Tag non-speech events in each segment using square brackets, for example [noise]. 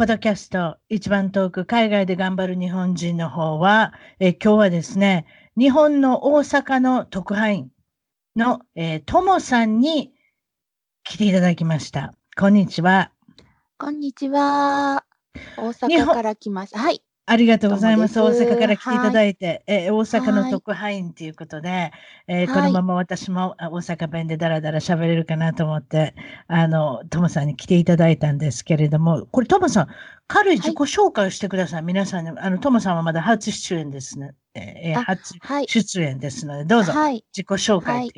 ポッドキャスト一番遠く海外で頑張る日本人の方は、え今日はですね、日本の大阪の特派員の、えー、ともさんに来ていただきました。こんにちは。こんにちは。大阪から来ました。はい。ありがとうございます。大阪から来ていただいて、はい、えー、大阪の特派員ということで、はい、えー、このまま私も大阪弁でだらだら喋れるかなと思って、あの、トモさんに来ていただいたんですけれども、これトモさん、軽い自己紹介をしてください。はい、皆さんに、あの、トモさんはまだ初出演ですね。えー、初出演ですので、どうぞ、自己紹介、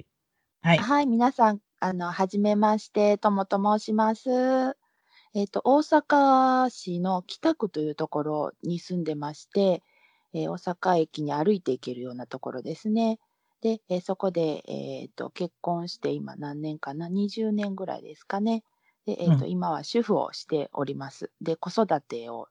はい。はい、皆さん、あの、はじめまして、ともと申します。えっ、と、大阪市の北区というところに住んでまして、えー、大阪駅に歩いて行けるようなところですね。で、えー、そこで、えっ、と、結婚して今何年かな ?20 年ぐらいですかね。で、えっ、と、うん、今は主婦をしております。で、子育てを、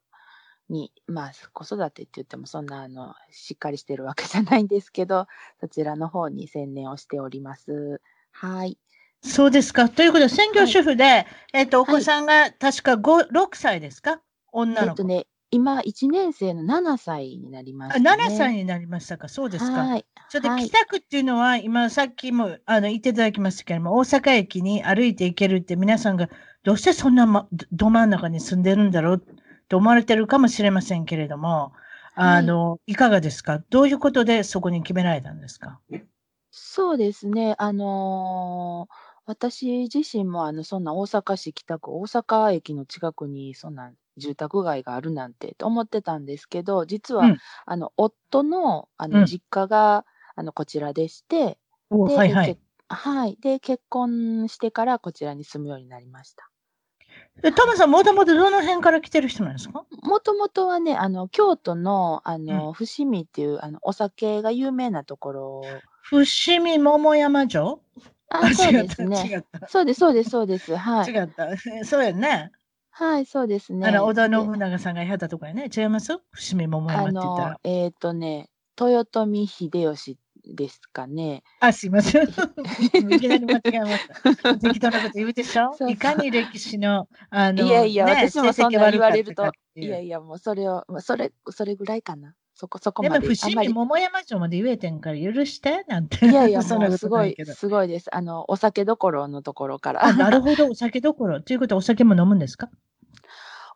に、まあ、子育てって言ってもそんな、あの、しっかりしてるわけじゃないんですけど、そちらの方に専念をしております。はい。そうですか。ということで、専業主婦で、はい、えっ、ー、と、お子さんが確か5、6歳ですか？女の子。えっとね、今、1年生の7歳になりました、ね。あ、7歳になりましたか。そうですか。はい。ちょっと北区っていうのは、はい、今、さっきもあの言っていただきましたけれども、大阪駅に歩いて行けるって皆さんが、どうしてそんな、ま、ど真ん中に住んでるんだろうと思われてるかもしれませんけれども、あの、はい、いかがですか？どういうことでそこに決められたんですか？そうですね。あのー私自身もあの、そんな大阪市北区、大阪駅の近くにそんな住宅街があるなんてと思ってたんですけど、実は、うん。あの、夫のあの、実家があの、こちらでして、で、はいはい。はい。で、結婚してからこちらに住むようになりました。え、トムさん、もともとどの辺から来てる人なんですか？もともとはね、あの、京都のあうん。の、伏見っていうあの、お酒が有名なところ伏見桃山城？あ、そうですね。そうですそうですそうです。はい。違った。[laughs] そうやね。はい、そうですね。あの、織田信長さんがやったとこやね。違います？伏見桃山って言ったら。えっ、とね、豊臣秀吉ですかね。あ、すいません。[laughs] いきなり間違えました。適当なこと言うでしょ？いかに歴史の、あの、いやいや、ね、私もそんな言われると、いやいや、もうそれを、それ、それぐらいかな。そこそこまで。でも、伏見桃山町まで言えてんから許してなんて。いやいや、[laughs] もうすごい、すごいです。あの、お酒どころのところから。あ、なるほど、お酒どころ。ということは、お酒も飲むんですか？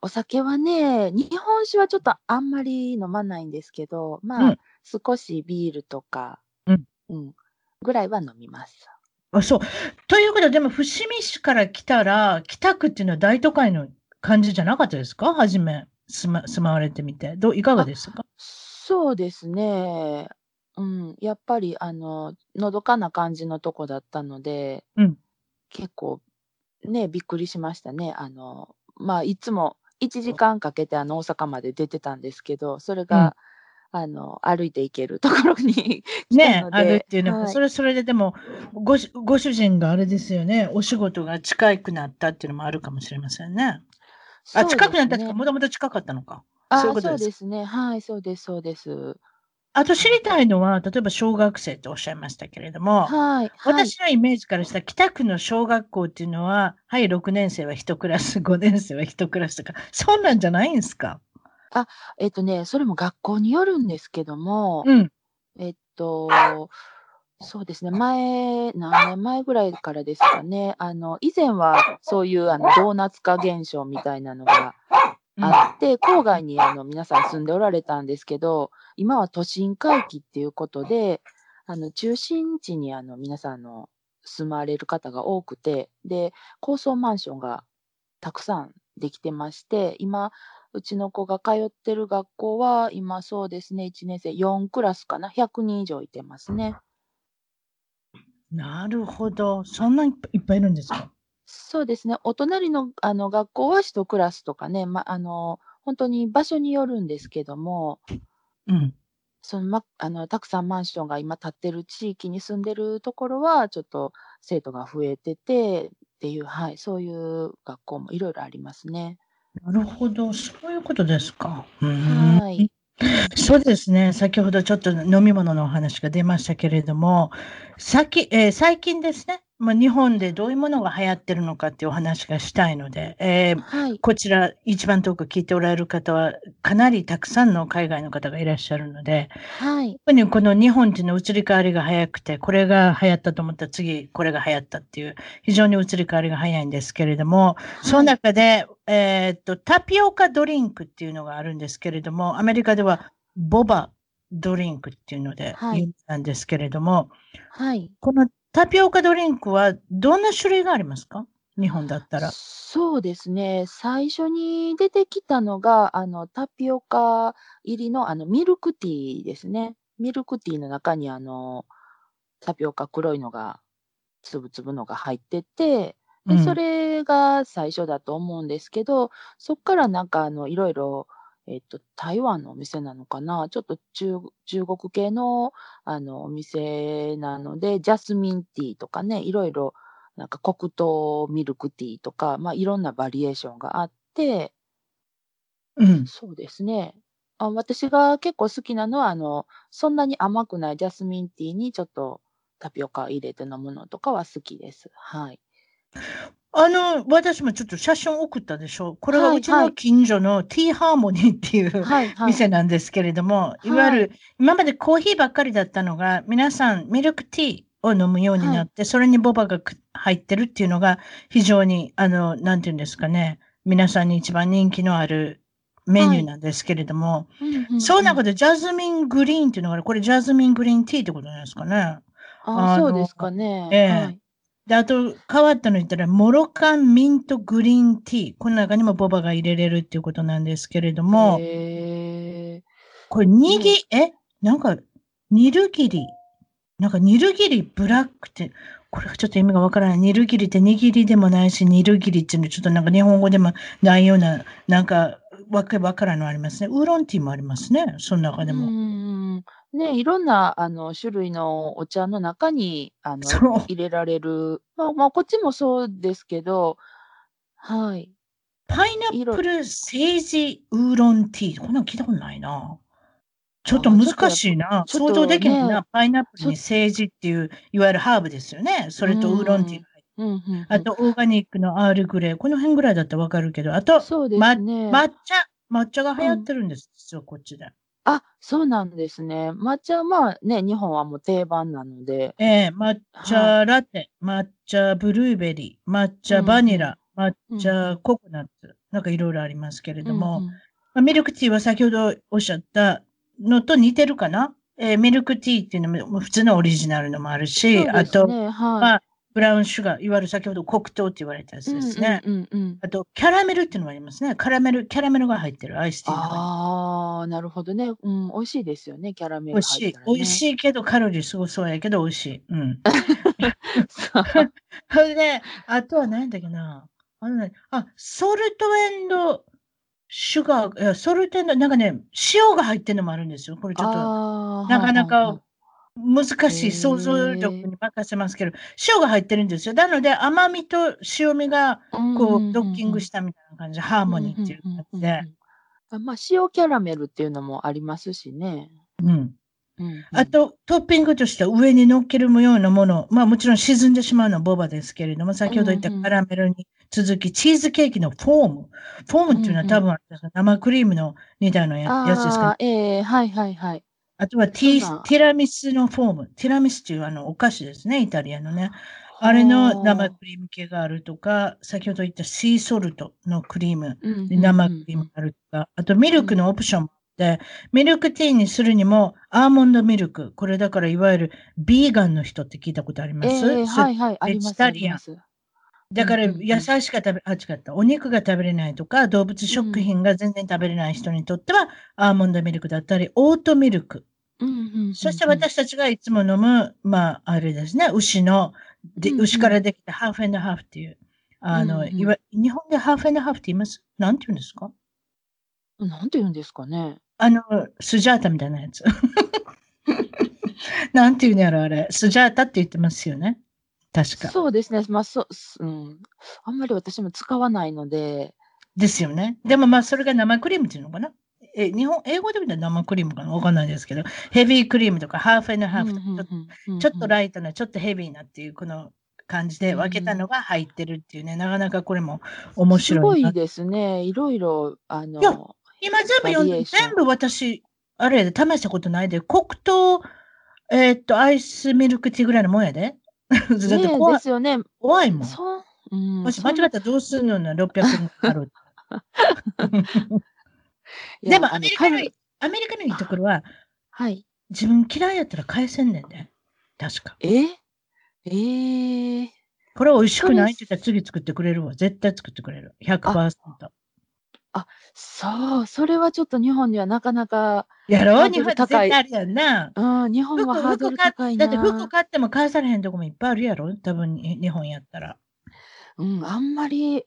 お酒はね、日本酒はちょっとあんまり飲まないんですけど、まあ、うん、少しビールとか、うん、うん、ぐらいは飲みます。あ、そう。ということで、でも、伏見市から来たら、北区っていうのは大都会の感じじゃなかったですか？初め、住ま住まわれてみて。どういかがですか？そうですね。うん、やっぱりあの、のどかな感じのとこだったので、うん。結構ね、びっくりしましたね。あの、まあ、いつも1時間かけてあの大阪まで出てたんですけど、それうん。が、あの、歩いて行けるところに来たね、のあるっていうのは、それそれででも、ごご主人があれですよね、お仕事が近くなったっていうのもあるかもしれませんね。あ、近くなったってか、もともと近かったのか。そういうことそうですね。はい、そうですそうです。あと知りたいのは、例えば小学生とおっしゃいましたけれども、はい、はい。私のイメージからしたら、北区の小学校っていうのは、はい、6年生は1クラス、5年生は1クラスとか、そんなんじゃないんですか？あ、えっとね、それも学校によるんですけども、うん。えっと、そうですね、前何年前ぐらいからですかね、あの、以前はそういうあのドーナツ化現象みたいなのがあって、郊外にあの皆さん住んでおられたんですけど、今は都心回帰っていうことで、あの中心地にあの皆さんの住まれる方が多くて、で、高層マンションがたくさんできてまして、今、うちの子が通ってる学校は、今そうですね、1年生4クラスかな、100人以上いてますね。なるほど。そんなにいっぱいいるんですか？そうですね。お隣のあの学校は1クラスとかね、ま、あの、本当に場所によるんですけども、うん。そのま、あの、たくさんマンションが今建ってる地域に住んでるところは、ちょっと生徒が増えててっていう、はい、そういう学校もいろいろありますね。なるほど。そういうことですか。はい。[laughs] そうですね。先ほどちょっと飲み物のお話が出ましたけれども、先、えー最近ですね、まあ、日本でどういうものが流行ってるのかっていうお話がしたいので、えーはい。こちら一番遠く聞いておられる方はかなりたくさんの海外の方がいらっしゃるので、はい。特にこの日本っていうのは移り変わりが早くて、これが流行ったと思ったら次これが流行ったっていう、非常に移り変わりが早いんですけれども、その中で、えーっと、タピオカドリンクっていうのがあるんですけれども、アメリカではボバドリンクっていうのではいなんですけれども、はい。このタピオカドリンクはどんな種類がありますか？日本だったら。そうですね。最初に出てきたのが、あの、タピオカ入りの、あの、ミルクティーですね。ミルクティーの中に、あの、タピオカ黒いのが、つぶつぶのが入ってて、で、うんそれが最初だと思うんですけど、そっからなんか、あの、いろいろ、えっと、台湾のお店なのかな？ちょっと中中国系の、あの、お店なので、ジャスミンティーとかね、いろいろ、なんか黒糖ミルクティーとか、まあ、いろんなバリエーションがあって、うん。そうですね。あ私が結構好きなのは、あの、そんなに甘くないジャスミンティーにちょっとタピオカ入れて飲むのとかは好きです。はい。あの、私もちょっと写真送ったでしょ。これははいうちの近所のティーハーモニーっていうはい、はい。店なんですけれども、いわゆる今までコーヒーばっかりだったのが、皆さんミルクティーを飲むようになって、それにボバがく入ってるっていうのが非常に、あの、なんていうんですかね、皆さんに一番人気のあるメニューなんですけれども、うんうんその中でジャズミングリーンっていうのがある、これジャズミングリーンティーってことなんですかね。ああのそうですかね。ええはい。で、あと、変わったの言ったら、モロカンミントグリーンティー。この中にもボバが入れれるっていうことなんですけれども、へこれ、にぎ、え？なんか、ニルギリ。なんか、ニルギリブラックって、これがちょっと意味がわからない。ニルギリって握りでもないし、ニルギリっていうのちょっとなんか日本語でもないような、なんか、わけわからんのありますね。ウーロンティーもありますね。その中ーでも。うんね、いろんなあの種類のお茶の中にあの入れられる、まあ、まあ、こっちもそうですけど、はい。パイナップルセージウーロンティー。こんなの聞いたことないな。ちょっと難しいな。想像できないな。ねパイナップルにセージっていう、いわゆるハーブですよね。それとウーロンティーうんうんうんあと、オーガニックのアールグレー。この辺ぐらいだったらわかるけど、あと、そうでますね。抹茶。抹茶が流行ってるんです。実はこっちで。あ、そうなんですね。抹茶はまあね、日本はもう定番なので。ええ抹茶ラテ、抹茶ブルーベリー、抹茶バニラ、抹茶ココナッツ。なんかいろいろありますけれども、うんうんまあミルクティーは先ほどおっしゃったのと似てるかな、えーミルクティーっていうのも普通のオリジナルのもあるし、そうあと、はい。まあ、ブラウンシュガー、いわゆる先ほど黒糖って言われたやつですね。うんうんうんうん。あと、キャラメルっていうのもありますね。カラメル、キャラメルが入ってるアイスティーの中に。ああ、なるほどね。うん、美味しいですよね、キャラメル美味しい。美味しいけど、カロリーすごそうやけど、美味しい。うん。[laughs] それで、あとは何だっけな。あのね、あ、ソルトエンド、シュガー、いやソルトエンド、なんかね、塩が入ってるのもあるんですよ。これちょっと、なかなか難しい想像力に任せますけど、塩が入ってるんですよ。なので、甘みと塩味が、こう、ドッキングしたたみたいな感じで、ハーモニーっていう感じで。あまあ、塩キャラメルっていうのもありますしね。うん。うんうんあと、トッピングとしては上に乗っけるようなもの、まあもちろん沈んでしまうのはボバですけれども、先ほど言ったカラメルに続き、チーズケーキのフォーム。フォームっていうのは多分、生クリームの似たようなややつですけどああ、、ええはいはいはい。あとはティティラミスのフォーム。ティラミスっていうあのお菓子ですね、イタリアのね。あれの生クリーム系があるとか、先ほど言ったシーソルトのクリーム、で生クリームがあるとか、あとミルクのオプションで、ミルクティーにするにも、アーモンドミルク。これだからいわゆるビーガンの人って聞いたことあります、えー、はいはい、あります。ベジタリアン。だから野菜しか食べ、あ、違った。お肉が食べれないとか、動物食品が全然食べれない人にとっては、アーモンドミルクだったり、オートミルク。そして私たちがいつも飲む、まあ、あれですね、牛の、で牛からできたハーフエンドハーフっていう、あの、いわ日本でハーフエンドハーフって言います？なんて言うんですか？なんて言うんですかね。あの、スジャータみたいなやつ。[laughs] なんて言うんやろ、あれ。スジャータって言ってますよね。確か。そうですね。まあ、そう、うん。あんまり私も使わないので。ですよね。でもまあ、それが生クリームっていうのかな？え、日本、英語で見たら生クリームかな？わかんないですけど、ヘビークリームとかハーフエンドハーフとか、ちょっとライトな、ちょっとヘビーなっていう、この感じで分けたのが入ってるっていうね、なかなかこれも面白い。すごいですね。いろいろ、あの、今全部読んで、全部私、あれで試したことないで、黒糖、えー、っと、アイスミルクティーぐらいのもんやで。だって怖い。ですよね。怖いもん。そううん、もし間違ったらどうするのな、600円ある。[laughs] でもアメリカの、アメリカのいいところは、はい。自分嫌いやったら返せんねんね。確か。え？えー、これ美味しくない？って言ったら次作ってくれるわ。絶対作ってくれる。100%。あ、そう、それはちょっと日本にはなかなかやろ？う日本絶対あるやんな。うん、日本はハードル高いな。だって服買っても返されへんとこもいっぱいあるやろ？多分日本やったら。うん、あんまり、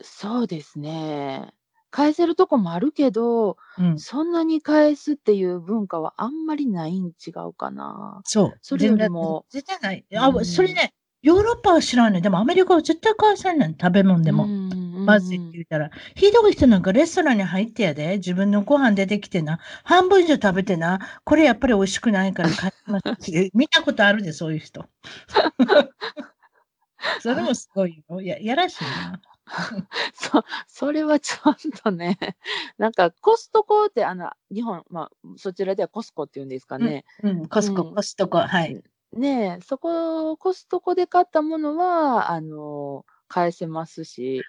そうですね。返せるとこもあるけど、うん、そんなに返すっていう文化はあんまりないん違うかな。そう。それよりも。絶対ない。あ、うん、それね、ヨーロッパは知らんねでもアメリカは絶対返せんねん。食べ物でも。まずいって言ったら。ひどい人なんかレストランに入ってやで。自分のご飯出てきてな。半分以上食べてな。これやっぱり美味しくないから返しますって。[laughs] 見たことあるで、そういう人。[laughs] それもすごいよ。ややらしいな。[laughs] そそれはちょっとね、なんかコストコって、あの、日本、まあ、そちらではコスコっていうんですかね。うん、うん、コスコ、うん、コストコ、はい。ねえ、そこ、コストコで買ったものは、あの、返せますし。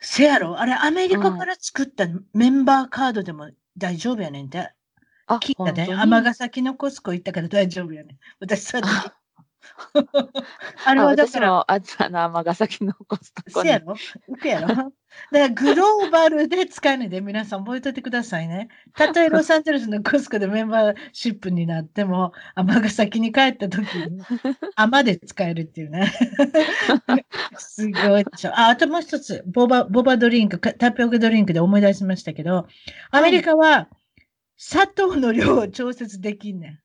せやろ？あれ、アメリカから作ったメンバーカードでも大丈夫やねんて。あ、聞いたね。尼崎のコスコ行ったから大丈夫やねん。私、そう？やってあれはだから。私も、あの、尼崎のコストコに。やろ？行くやろ？だからグローバルで使えないで皆さん覚えておいてくださいね。たとえロサンゼルスのコスコでメンバーシップになっても、尼崎に帰った時に、[laughs] 甘で使えるっていうね。すごいでしょ。あ、あともう一つ、ボバ、ボバドリンク、タピオカドリンクで思い出しましたけど、アメリカは砂糖の量を調節できんねん。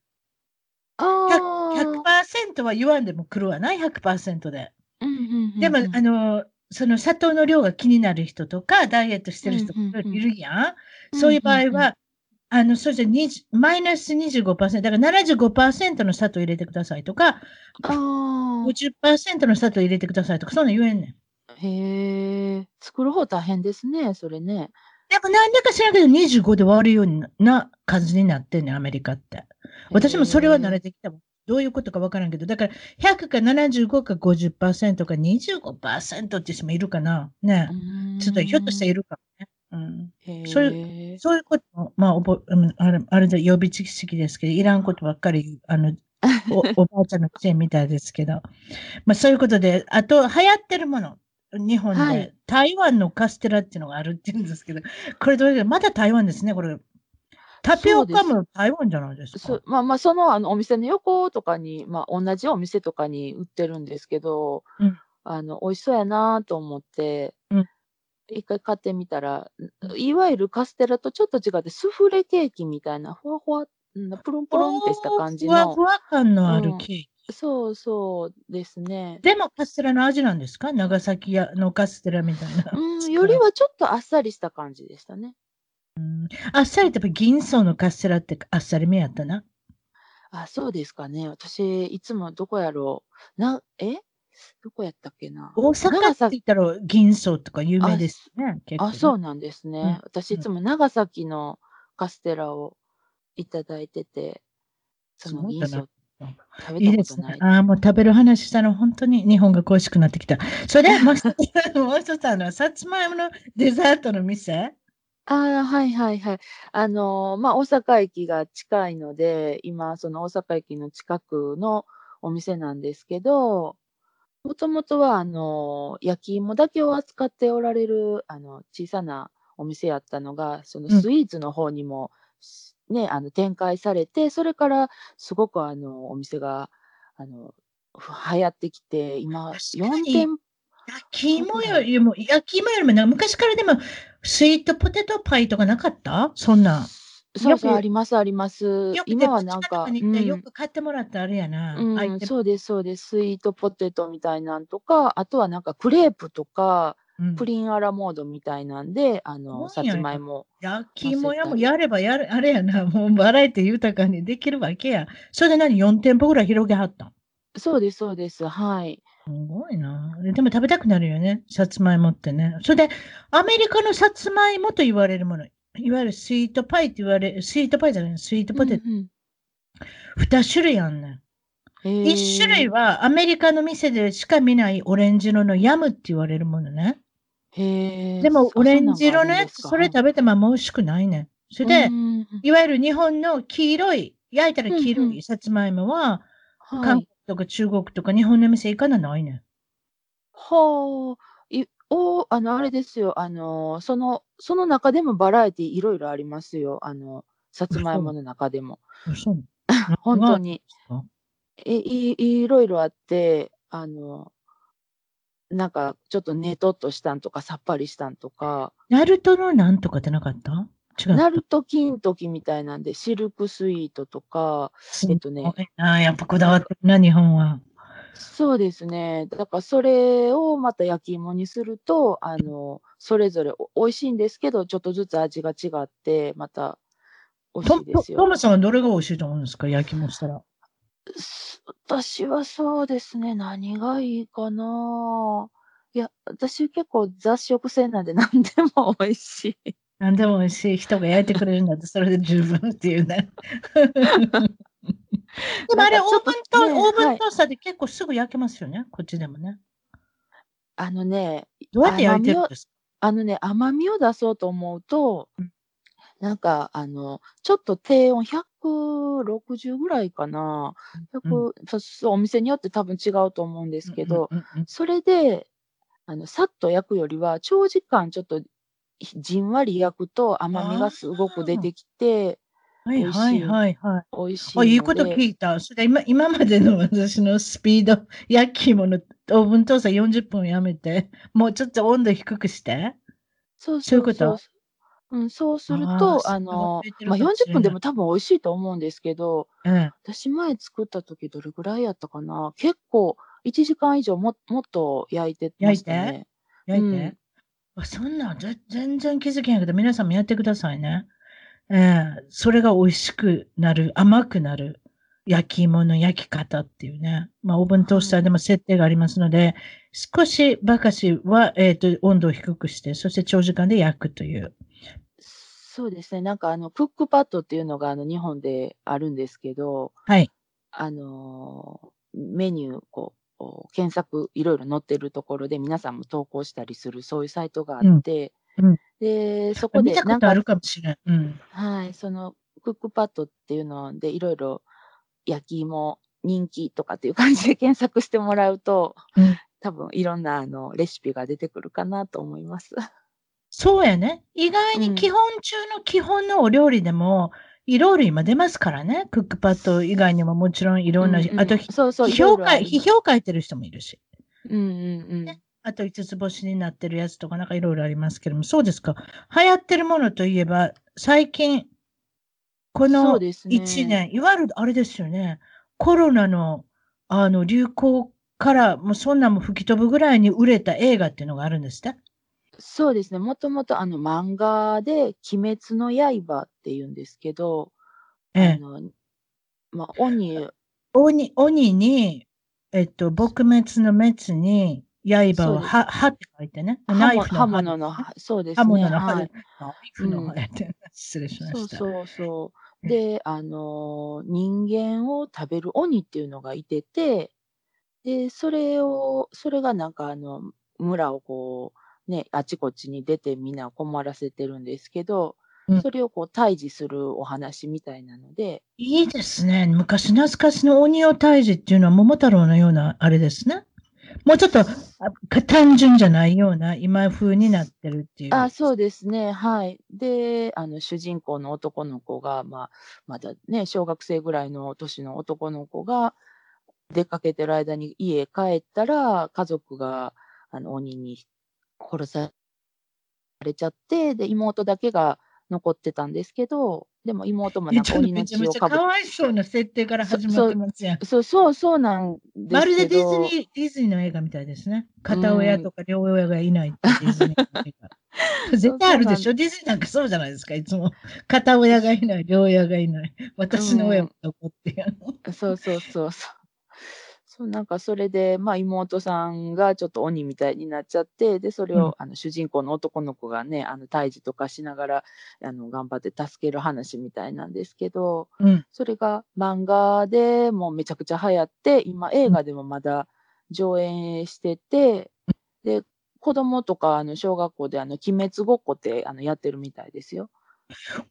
100%は言わんでも来るわな、100%で。でも、あの、その砂糖の量が気になる人とか、ダイエットしてる人もいるやん。そういう場合は、あの、それじゃマイナス25%、だから75%の砂糖入れてくださいとか、50%の砂糖入れてくださいとか、そんな言えんねん。へえ、作る方大変ですね、それね。でもなんでか知らんけど25で割るような数になってんねん、アメリカって。私もそれは慣れてきたもん。どういうことかわからんけど、だから100か75か50%か25%って人もいるかな。ね。ちょっとひょっとしているかもね。うん、そういう、そういうことも、まあ、おぼあれあれで予備知識ですけど、いらんことばっかり、あの、お [laughs] おばあちゃんのくせみたいですけど、まあそういうことで、あと流行ってるもの、日本で、はい、台湾のカステラっていうのがあるって言うんですけど、これどういうまだ台湾ですね、これ。タピオカも台湾じゃないですか？そまあまあ、そのあのお店の横とかに、まあ、同じお店とかに売ってるんですけど、うん、あの美味しそうやなと思って、うん、一回買ってみたら、いわゆるカステラとちょっと違って、スフレケーキみたいな、ふわふわ、プルンプルンってした感じの。ふわふわ感のあるケーキ。うん、そうそうですね。でもカステラの味なんですか？長崎屋のカステラみたいな。うん、[laughs] よりはちょっとあっさりした感じでしたね。うん、あっさりってやっぱ銀層のカステラってあっさりめやったな。あ、そうですかね。私、いつもどこやろう。な、え？どこやったっけな。大阪って言ったら銀層とか有名ですね。あ、あそうなんですね。うん、私、いつも長崎のカステラをいただいてて、その銀層。食べたいいですねことない。。ああ、もう食べる話したら本当に日本が恋しくなってきた。それで、もう一つ、[laughs] もう一つ、あの、さつまいものデザートの店？ああ、はいはいはい。あのーまあ、大阪駅が近いので、今、その大阪駅の近くのお店なんですけど、もともとは、あのー焼き芋だけを扱っておられる、あの、小さなお店やったのが、そのうんスイーツの方にも、ね、あの、展開されて、それから、すごく、あの、お店が、あの、ふ流行ってきて、今、4確かに店焼き芋よりも、焼き芋よりもな、昔からでも、スイートポテトパイとかなかった？そんな。そうそう、よくあります、あります。今はなんか、ようんく買ってもらったあれやな。そうです、そうです。スイートポテトみたいなんとか、あとはなんかクレープとか、うんプリンアラモードみたいなんで、あの、さつまいも。焼き芋やもやればやる、あれやな、もうバラエティ豊かにできるわけや。それで何 ?4 店舗ぐらい広げはったん？そうです、そうです。はい。すごいな。でも食べたくなるよね、さつまいもってね。それで、アメリカのさつまいもと言われるもの、いわゆるスイートパイって言われる、スイートパイじゃない、スイートポテト、うんうん2種類あんねん。へー1種類はアメリカの店でしか見ないオレンジ色のヤムって言われるものね。でも、あオレンジ色のやつ、それ食べても美味しくないねん。それで、いわゆる日本の黄色い、焼いたら黄色いさつまいもは、はい。韓国とか中国とか日本の店行かなないねん。はあ、い、お、あの、あれですよ。あの、その、その中でもバラエティいろいろありますよ。あの、さつまいもの中でも。嘘 [laughs] 本当に。か？え、い、いろいろあって、あの、なんか、ちょっとねとっとしたんとか、さっぱりしたんとか、ナルトのなんとかってなかった？ナルト金時みたいなんで、シルクスイートとか、えっとねやっぱこだわってるな、日本は。そうですね。だから、それをまた焼き芋にすると、あの、それぞれお美味しいんですけど、ちょっとずつ味が違って、また、美味トしいですよ。トトムさんはどれが美味しいと思うんですか？焼きもしたら。す私はそうですね。何がいいかな？いや、私結構雑食性なんで何でも美味しい。何でも美味しい人が焼いてくれるんだって、それで十分っていうね。[laughs] でもあれ、オーブント、ねオーブはいントースターで結構すぐ焼けますよね、こっちでもね。あのね、どうやって焼いてるんですか？あのね、甘みを出そうと思うと、うんなんか、あの、ちょっと低温160ぐらいかな。100そうそうお店によって多分違うと思うんですけど、それで、あの、さっと焼くよりは、長時間ちょっとじんわり焼くと甘みがすごく出てきて、はいはいはいはい。美味しい。あ、いいこと聞いた。それで今今までの私のスピード、焼き芋のオーブントースター40分やめて、もうちょっと温度低くして？そうそういうこと？うん、そうすると、あのまあ、かもしれない40分でも多分美味しいと思うんですけど、うん。私前作った時どれぐらいやったかな？結構1時間以上ももっと焼いてましたね。焼いて？うんあそんなんぜ全然気づけへんけど、皆さんもやってくださいね。ええそれが美味しくなる、甘くなる焼き芋の焼き方っていうね。まあ、オーブントースターでも設定がありますので、少しばかしは、えっ、と、温度を低くして、そして長時間で焼くという。そうですね。なんかあの、クックパッドっていうのがあの日本であるんですけど、はい。あのーメニュー、こう検索いろいろ載ってるところで皆さんも投稿したりするそういうサイトがあって、うんうんで、そこ見でなんかあるかもしれん。うん。はい、そのクックパッドっていうのでいろいろ焼き芋人気とかっていう感じで検索してもらうと、うん多分いろんなあのレシピが出てくるかなと思います。そうやね。意外うんに基本中の基本のお料理でも、いろいろ今出ますからね。クックパッド以外にももちろんいろんな、うんうんあと、そうそう、批評書い、いろいろあり批評書いてる人もいるし。うんうんうん。ねあと5つ星になってるやつとかなんかいろいろありますけども、そうですか。流行ってるものといえば、最近、こそのうですね1年、いわゆるあれですよね、コロナのあの流行から、もうそんなんも吹き飛ぶぐらいに売れた映画っていうのがあるんですって？そうですね。もともとあの漫画で、鬼滅の刃っていうんですけど、ええ。あの、まあ、鬼、鬼、鬼に、えっと、撲滅の滅に、刃を、は、はって書いてね。ナ刃イフの刃物の刃、そうですね。刃物の刃。ナイフの刃やって、失礼しまそうした。そうそう。で、あの、人間を食べる鬼っていうのがいてて、で、それを、それがなんかあの、村をこう、ね、あちこちに出てみんなを困らせてるんですけど、うんそれをこう退治するお話みたいなので、いいですね。昔懐かしの鬼を退治っていうのは桃太郎のようなあれですね。もうちょっと単純じゃないような今風になってるっていう。あ、そうですね。はい。で、あの、主人公の男の子が、まあ、まだね、小学生ぐらいの年の男の子が、出かけてる間に家へ帰ったら、家族が、あの、鬼に殺されちゃって、で、妹だけが残ってたんですけど、でも妹もなんか鬼のめちゃめちゃ血をかぶっかわいそうな設定から始まってますやん。そうそう、そうなんですけど。まるでディズニー、ディズニーの映画みたいですね。片親とか両親がいないってディズニーの映画。[laughs] 絶対あるでしょ？ディズニーなんかそうじゃないですか、いつも。片親がいない、両親がいない。私の親も残ってやる。そうそうそうそう。そうなんかそれで、まあ、妹さんがちょっと鬼みたいになっちゃってでそれを、うんあの主人公の男の子がねあの退治とかしながらあの頑張って助ける話みたいなんですけどうん。それが漫画でもうめちゃくちゃ流行って今映画でもまだ上映してて、で子供とかあの小学校であの鬼滅ごっこってあのやってるみたいですよ。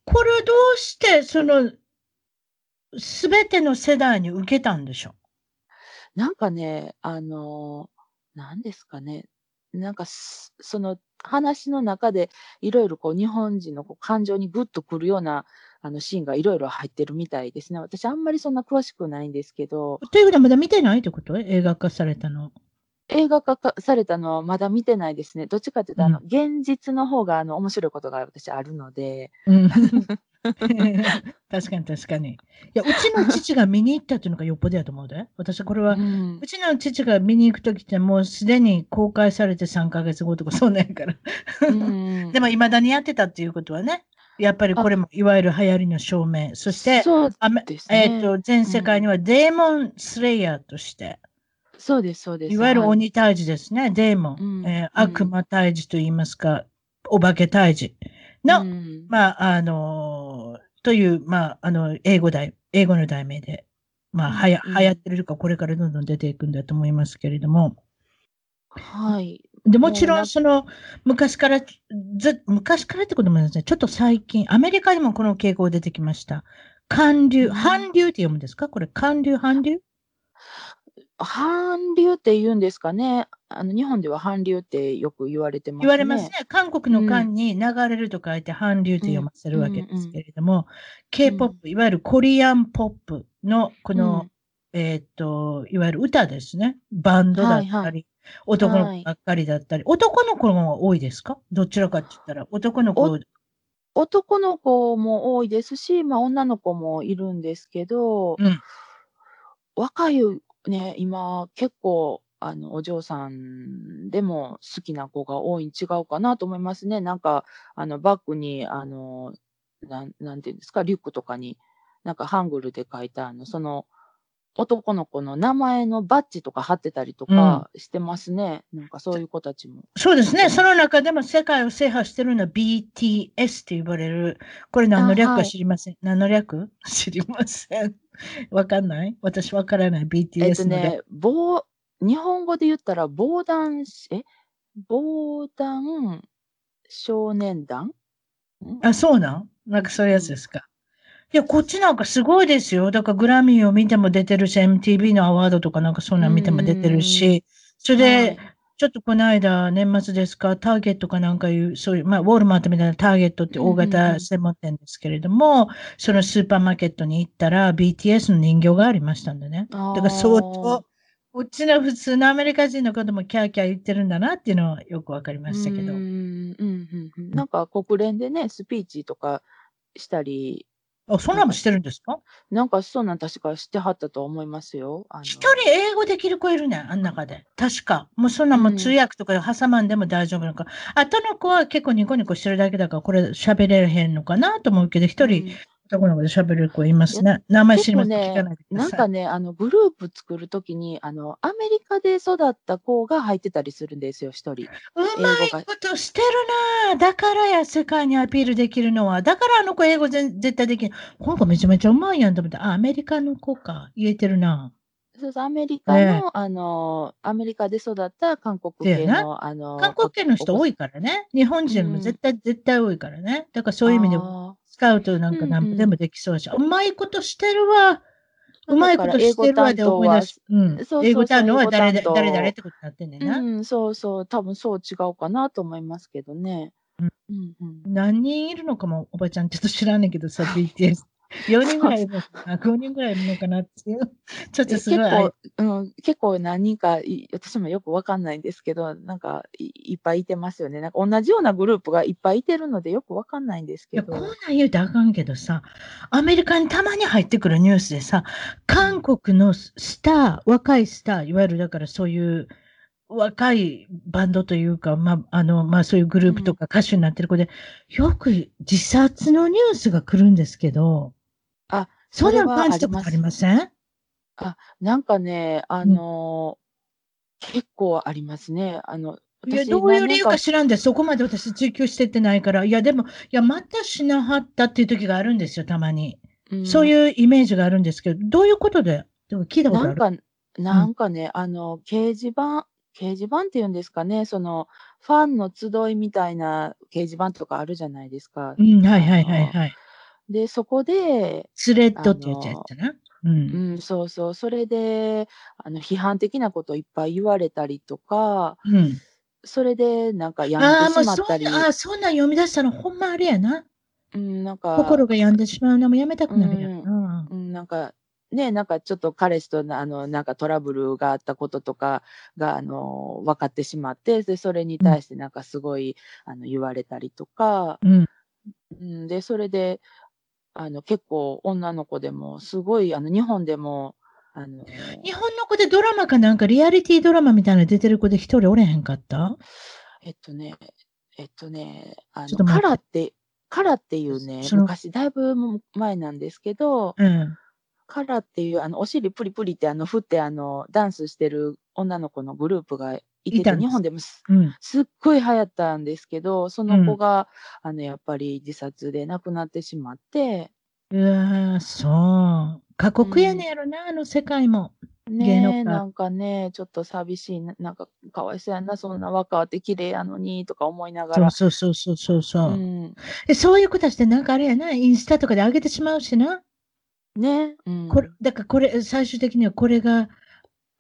これどうして、その、すべての世代に受けたんでしょなんかね、あのー、なんですかね。なんかす、その話の中で、いろいろこう、日本人のこう感情にグッとくるような、あの、シーンがいろいろ入ってるみたいですね。私、あんまりそんな詳しくないんですけど、ということはまだ見てないってこと？映画化されたの。映画化かされたのはまだ見てないですね。どっちかっていうと、あの、現実の方が、あの、面白いことが私あるので、うん。[laughs] [laughs] 確かに確かに。いや、うちの父が見に行ったっていうのがよっぽどやと思うで。私、これは、うんうちの父が見に行くときってもうすでに公開されて3ヶ月後とかそうなんやから。うん [laughs] でも未だにやってたっていうことはね、やっぱりこれもいわゆる流行りの証明。そして、そうですねえっ、と、全世界にはデーモンスレイヤーとして、そうです、そうです。いわゆるはい鬼退治ですね、デーモン、うんえー悪魔退治と言いますか、お化け退治の、うん。まあ、あのーという、まあ、あの、英語題、英語の題名で、まあ、はや、うん。流行ってるか、これからどんどん出ていくんだと思いますけれども、はい。で、もちろ、んその、昔から、ず、昔からってこともですね、ちょっと最近、アメリカにもこの傾向出てきました。韓流、うん。韓流って読むんですか？これ、韓流、韓流？韓流って言うんですかね。あの日本では韓流ってよく言われてますね。言われますね。韓国の韓に流れると書いて韓流って読ませるわけですけれども、K-POP、いわゆるコリアンポップの、この、えーっと、いわゆる歌ですね。バンドだったり、はいはい。男の子ばっかりだったり、男の子の方が多いですか？どちらかって言ったら、男の子。お、男の子も多いですし、まあ、女の子もいるんですけど、うん。若いね、今結構あのお嬢さんでも好きな子が多いに違うかなと思いますね。なんかあのバッグにあのなんなんていうんですかリュックとかになんかハングルで書いたあのその男の子の名前のバッジとか貼ってたりとかしてますね。なんかそういう子たちも。そうですね。その中でも世界を制覇してるのは BTS って呼ばれる、これ何の略か知りません。何の略？[laughs] 知りません。わかんない私わからない。えっ BTS との略。ね、防日本語で言ったら防弾し、え？防弾少年団？んあ、そうなん？なんかそういうやつですか？いや、こっちなんかすごいですよ。だからグラミーを見ても出てるし、MTV のアワードとかなんかそんなん見ても出てるし、それで、ちょっとこの間、年末ですか、ターゲットかなんかいう、そういう、まあ、ウォールマートみたいなターゲットって大うんうん型うん。専門店ですけれども、そのスーパーマーケットに行ったら、BTS の人形がありましたんでね。だだから相当、こっちの普通のアメリカ人の方もキャーキャー言ってるんだなっていうのはよくわかりましたけどう。んうんうんうんなんか国連でね、スピーチとかしたり、あ、そんなんもしてるんですか？なんかそんなん確かしてはったと思いますよ。一人英語できる子いるねん、あん中で。確か。もうそんなんもう通訳とか挟まんでも大丈夫なのか。あとの子は結構ニコニコしてるだけだから、これ喋れへんのかなと思うけど、一人、男の子で喋る子いますね。名前知りません。ね聞かないでください。なんかね、あの、グループ作るときに、あの、アメリカで育った子が入ってたりするんですよ、一人。うまいことしてるなぁだからや、世界にアピールできるのは。だからあの子英語全絶対できる。この子めちゃめちゃうまいやんと思って、あ、アメリカの子か。言えてるなそうそう、アメリカの、ええあの、アメリカで育った韓国系の、あの、韓国系の人多い。いからね。日本人も絶対、絶対多いからね。だからそういう意味でも、あスカウトなんかなんぼでもできそうだし、うまいことしてるわ。うまいことしてるわで思い出す。うんそうそうそう英語担当は誰誰々ってことになってんねんな。ーうん、そうそう、多分そう違うかなと思いますけどね。うんうんうん。何人いるのかも、おばちゃんちょっと知らんねんけどさ、BTS。4人ぐらいいるのかな ?5 人ぐらいいるのかなっていう。[laughs] ちょっとえすごい。結構、うん、結構何人かい、私もよくわかんないんですけど、なんかいいっぱいいてますよね。なんか同じようなグループがいっぱいいてるのでよくわかんないんですいや、けど。こんなん言うとあかんけどさ、アメリカにたまに入ってくるニュースでさ、韓国のスター、若いスター、いわゆるだからそういう若いバンドというか、まあ、あの、まあそういうグループとか歌手になってる子で、よく自殺のニュースが来るんですけど、あ、そんなそれは感じたことありません？なんかね、あのー結構ありますね。あの、いや、私どういう理由か知らんで、そこまで私追求してってないから、いや、でも、いや、またしなはったっていう時があるんですよ、たまに。うんそういうイメージがあるんですけど、どういうことで、でも聞いたことある？なんか、なんかね、あの、掲示板、掲示板っていうんですかね、その、ファンの集いみたいな掲示板とかあるじゃないですか。うん、はいはいはいはい。で、そこで、スレッドって言っちゃったな？うん。うん、そうそう、それで、あの、批判的なこといっぱい言われたりとか、うん。それで、なんか病んでしまったり、んな、ああ、そんなん読み出したらほんまあれやな。うん、なんか、心が病んでしまうのもやめたくなるやんな。うん、なんか、ね、なんかちょっと彼氏となあの、なんかトラブルがあったこととかが、あの、分かってしまって、で、それに対してなんかすごい、あの、言われたりとか、うん。うん、で、それで、あの、結構女の子でも、すごい、あの、日本でも、あの、日本の子でドラマかなんかリアリティドラマみたいなの出てる子で一人おれへんかった？えっとね、えっとね、あの、カラって、カラっていうね、昔、だいぶ前なんですけど、うん。カラっていう、あの、お尻プリプリって、あの、振って、あの、ダンスしてる女の子のグループがいてて、日本でもすうん。すっごい流行ったんですけど、その子が、あの、やっぱり自殺で亡くなってしまって、うわーそう。過酷やねやろな、あの世界も。ねえ、なんかね、ちょっと寂しいな、なんか、かわいそうやな、そんな若って綺麗やのに、とか思いながら。そうそうそうそうそう。うん。でそういう子たちってなんかあれやな、インスタとかで上げてしまうしな。ね、うん。これ、だからこれ、最終的にはこれが、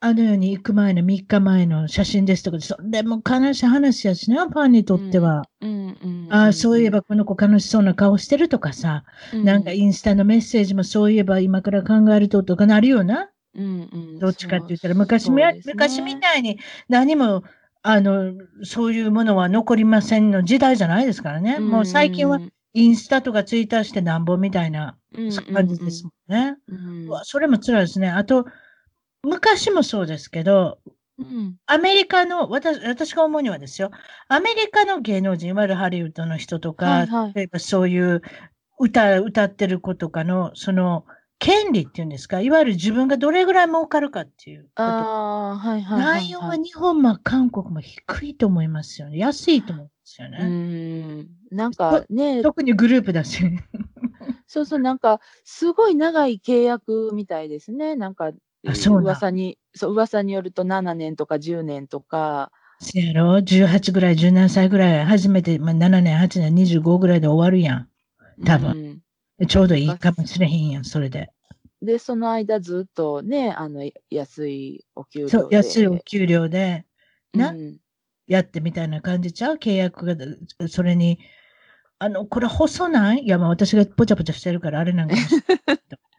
あの世に行く前の3日前の写真ですとかで、それも悲しい話やしな、ファンにとっては。うん、うん。ああ、そういえばこの子悲しそうな顔してるとかさ、うん、なんかインスタのメッセージもそういえば今から考えるととかなるよな？うん、うん。どっちかって言ったら、昔ね昔みたいに何も、あの、そういうものは残りませんの時代じゃないですからね。もう最近は、インスタとかツイッターしてなんぼみたいなうん感じですもんね。うんうわそれも辛いですね。あと、昔もそうですけど、うん。アメリカの、私私が思うにはですよ、アメリカの芸能人、いわゆるハリウッドの人とか、はいはい例えばそういう歌、歌ってる子とかの、その、権利っていうんですか、いわゆる自分がどれぐらい儲かるかっていうこと。ああ、はいはいはい、はい。内容は日本も韓国も低いと思いますよね。安いと思うんですようね。ん。なんかね、特にグループだし。[laughs] そうそう、なんか、すごい長い契約みたいですね。なんか、あそう噂に、そう、噂によると7年とか10年とか、せやろ ?18 ぐらい、17歳ぐらい、初めて、まあ、7年、8年、25ぐらいで終わるやん。多分うんちょうどいいかもしれへんやん、それで。で、その間ずっとね、あの、安いお給料で。そう、安いお給料で、なうんやってみたいな感じちゃう？契約が、それに、あの、これ細ない？いや、まあ私がぽちゃぽちゃしてるからあれなんかもしれない。[laughs]